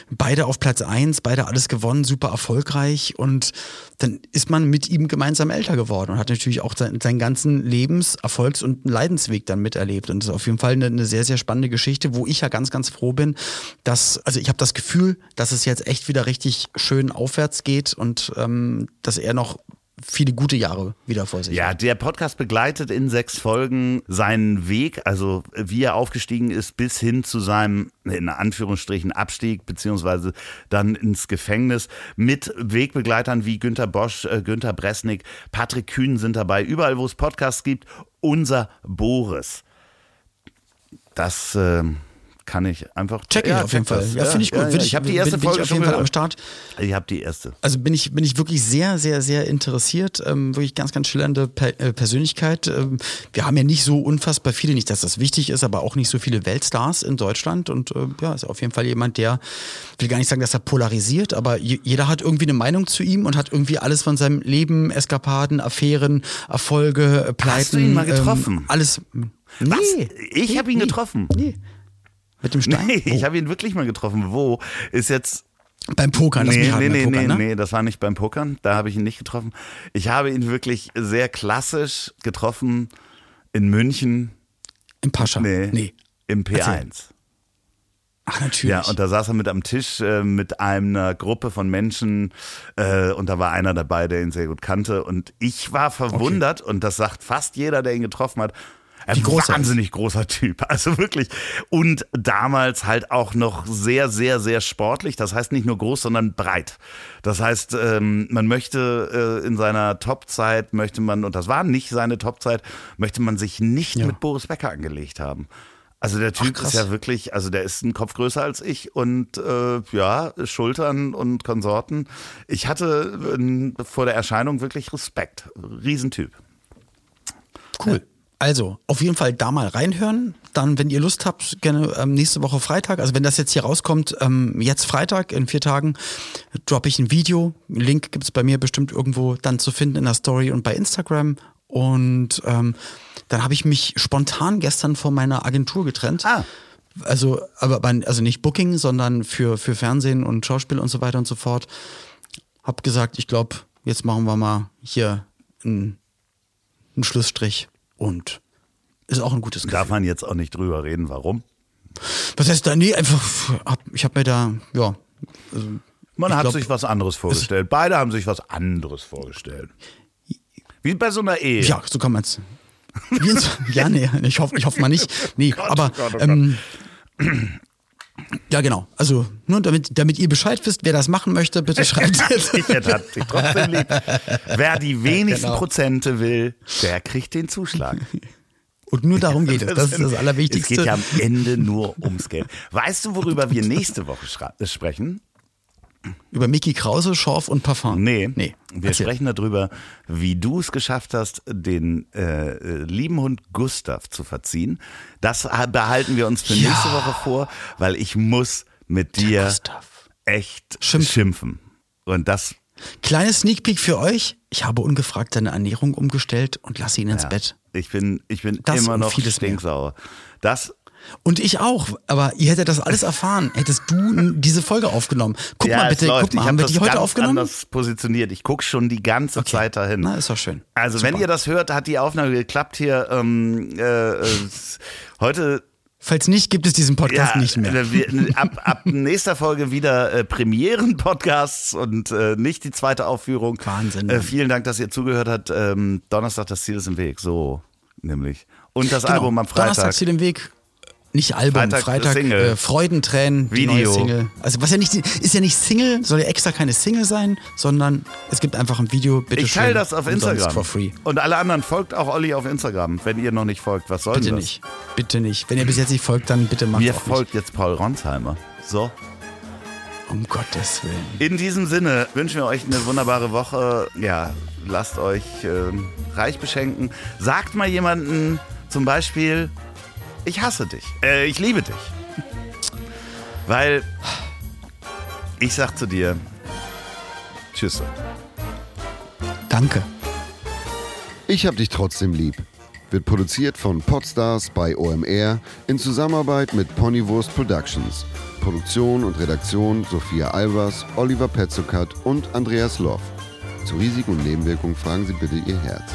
Beide auf Platz eins, beide alles gewonnen, super erfolgreich. Und dann ist man mit ihm gemeinsam älter geworden und hat natürlich auch sein, seinen ganzen Lebens-, Erfolgs- und Leidensweg dann miterlebt. Und das ist auf jeden Fall eine, eine sehr, sehr spannende Geschichte, wo ich ja ganz, ganz froh bin, dass, also ich habe das Gefühl, dass es jetzt echt wieder richtig schön aufwärts geht und ähm, dass er noch viele gute Jahre wieder vor sich Ja, der Podcast begleitet in sechs Folgen seinen Weg, also wie er aufgestiegen ist, bis hin zu seinem, in Anführungsstrichen, Abstieg, beziehungsweise dann ins Gefängnis mit Wegbegleitern wie Günter Bosch, äh, Günter Bresnik, Patrick Kühn sind dabei. Überall, wo es Podcasts gibt, unser Boris. Das ähm, kann ich einfach Check ich auf jeden Fall. das. Ja, finde ich gut. Ja, Bin ja. Ich habe die bin- erste bin Folge ich auf jeden Fall am. Start. Ich habe die erste. Also bin ich, bin ich wirklich sehr, sehr, sehr interessiert. Ähm, wirklich ganz, ganz schillernde per äh, Persönlichkeit. Ähm, wir haben ja nicht so unfassbar viele, nicht, dass das wichtig ist, aber auch nicht so viele Weltstars in Deutschland. Und äh, ja, ist auf jeden Fall jemand, der, will gar nicht sagen, dass er polarisiert, aber je, jeder hat irgendwie eine Meinung zu ihm und hat irgendwie alles von seinem Leben, Eskapaden, Affären, Erfolge, äh, Pleiten. Hast du ihn mal getroffen? Ähm, alles. Nee. Was? Ich Nee, habe ihn nee, getroffen. Nee. Mit dem Stein? Nee, Wo? ich habe ihn wirklich mal getroffen. Wo? Ist jetzt Beim Pokern, lass Nee, mich nee, nee, Pokern, nee, ne? nee, das war nicht beim Pokern. Da habe ich ihn nicht getroffen. Ich habe ihn wirklich sehr klassisch getroffen in München. Im Pascha. Nee, nee. im P1. Ach, natürlich. Ja, und da saß er mit am Tisch äh, mit einer Gruppe von Menschen äh, und da war einer dabei, der ihn sehr gut kannte. Und ich war verwundert und das sagt fast jeder, der ihn getroffen hat. Ein groß wahnsinnig großer Typ, also wirklich. Und damals halt auch noch sehr, sehr, sehr sportlich. Das heißt nicht nur groß, sondern breit. Das heißt, ähm, man möchte äh, in seiner Topzeit, möchte man, und das war nicht seine Topzeit, möchte man sich nicht Ja. mit Boris Becker angelegt haben. Also der Typ krass. ist ja wirklich, also der ist ein Kopf größer als ich und äh, ja, Schultern und Konsorten. Ich hatte äh, vor der Erscheinung wirklich Respekt. Riesentyp. Cool. Also, auf jeden Fall da mal reinhören. Dann, wenn ihr Lust habt, gerne ähm, nächste Woche Freitag. Also, wenn das jetzt hier rauskommt, ähm, jetzt Freitag, in vier Tagen, droppe ich ein Video. Link gibt es bei mir bestimmt irgendwo dann zu finden in der Story und bei Instagram. Und ähm, dann habe ich mich spontan gestern von meiner Agentur getrennt. Ah. Also, aber also nicht Booking, sondern für, für Fernsehen und Schauspiel und so weiter und so fort. Hab gesagt, ich glaube, jetzt machen wir mal hier ein ein Schlussstrich und ist auch ein gutes Gefühl. Darf man jetzt auch nicht drüber reden, warum? Was heißt da? Nee, einfach, ich habe mir da, ja. Also, Man hat glaub, sich was anderes vorgestellt. Beide haben sich was anderes vorgestellt. Wie bei so einer Ehe. Ja, so kann man es. ja, nee, ich hoffe, ich hoffe mal nicht. Nee, aber Gott, oh Gott. Ja, genau. Also, nur damit, damit ihr Bescheid wisst, wer das machen möchte, bitte schreibt es. Ich hätte dich trotzdem lieb. Wer die wenigsten Genau. Prozente will, der kriegt den Zuschlag. Und nur darum geht es. Das ist das Es Allerwichtigste. geht ja am Ende nur ums Geld. Weißt du, worüber wir nächste Woche sprechen? Über Mickey Krause, Schorf und Parfum. Nee. Nee. Wir Erzähl. sprechen darüber, wie du es geschafft hast, den äh, äh, lieben Hund Gustav zu verziehen. Das behalten wir uns für Ja. nächste Woche vor, weil ich muss mit dir echt Schimpfen. schimpfen. Und das Kleines Sneak Peek für euch. Ich habe ungefragt seine Ernährung umgestellt und lasse ihn ins Ja. Bett. Ich bin, ich bin Das immer noch vieles mehr. stinksauer. Das, Und ich auch, aber ihr hättet das alles erfahren, hättest du diese Folge aufgenommen. Guck ja, mal bitte, guck mal, ich haben wir die heute aufgenommen? anders positioniert. Ich gucke schon die ganze Okay. Zeit dahin. Na, ist doch schön. Also Super. wenn ihr das hört, hat die Aufnahme geklappt hier. Ähm, äh, äh, heute Falls nicht, gibt es diesen Podcast nicht mehr. äh, Wir, ab, ab nächster Folge wieder äh, Premieren-Podcasts und äh, nicht die zweite Aufführung. Wahnsinn, Äh, vielen Dank, dass ihr zugehört habt. Ähm, Donnerstag, das Ziel ist im Weg. So, nämlich. Und das Genau. Album am Freitag. Donnerstag zu dem Weg. Nicht Album, Freitag, Freitag, äh, Freudentränen, die Video. neue Single. Also was ja nicht ist ja nicht Single, soll ja extra keine Single sein, sondern es gibt einfach ein Video, bitte Ich teile das auf Instagram. for free. Und alle anderen folgt auch Olli auf Instagram, wenn ihr noch nicht folgt. Was soll Bitte das? nicht. Bitte nicht. Wenn ihr bis jetzt nicht folgt, dann bitte macht Mir auch folgt jetzt Paul Ronsheimer. So. nicht. Um Gottes Willen. In diesem Sinne wünschen wir euch eine wunderbare Woche. Ja, lasst euch ähm, reich beschenken. Sagt mal jemanden zum Beispiel, ich hasse dich. Äh, ich liebe dich. Weil ich sag zu dir, tschüss. Danke. Ich hab dich trotzdem lieb. Wird produziert von Podstars bei OMR in Zusammenarbeit mit Ponywurst Productions. Produktion und Redaktion Sophia Albers, Oliver Petzokat und Andreas Loff. Zu Risiken und Nebenwirkungen fragen Sie bitte Ihr Herz.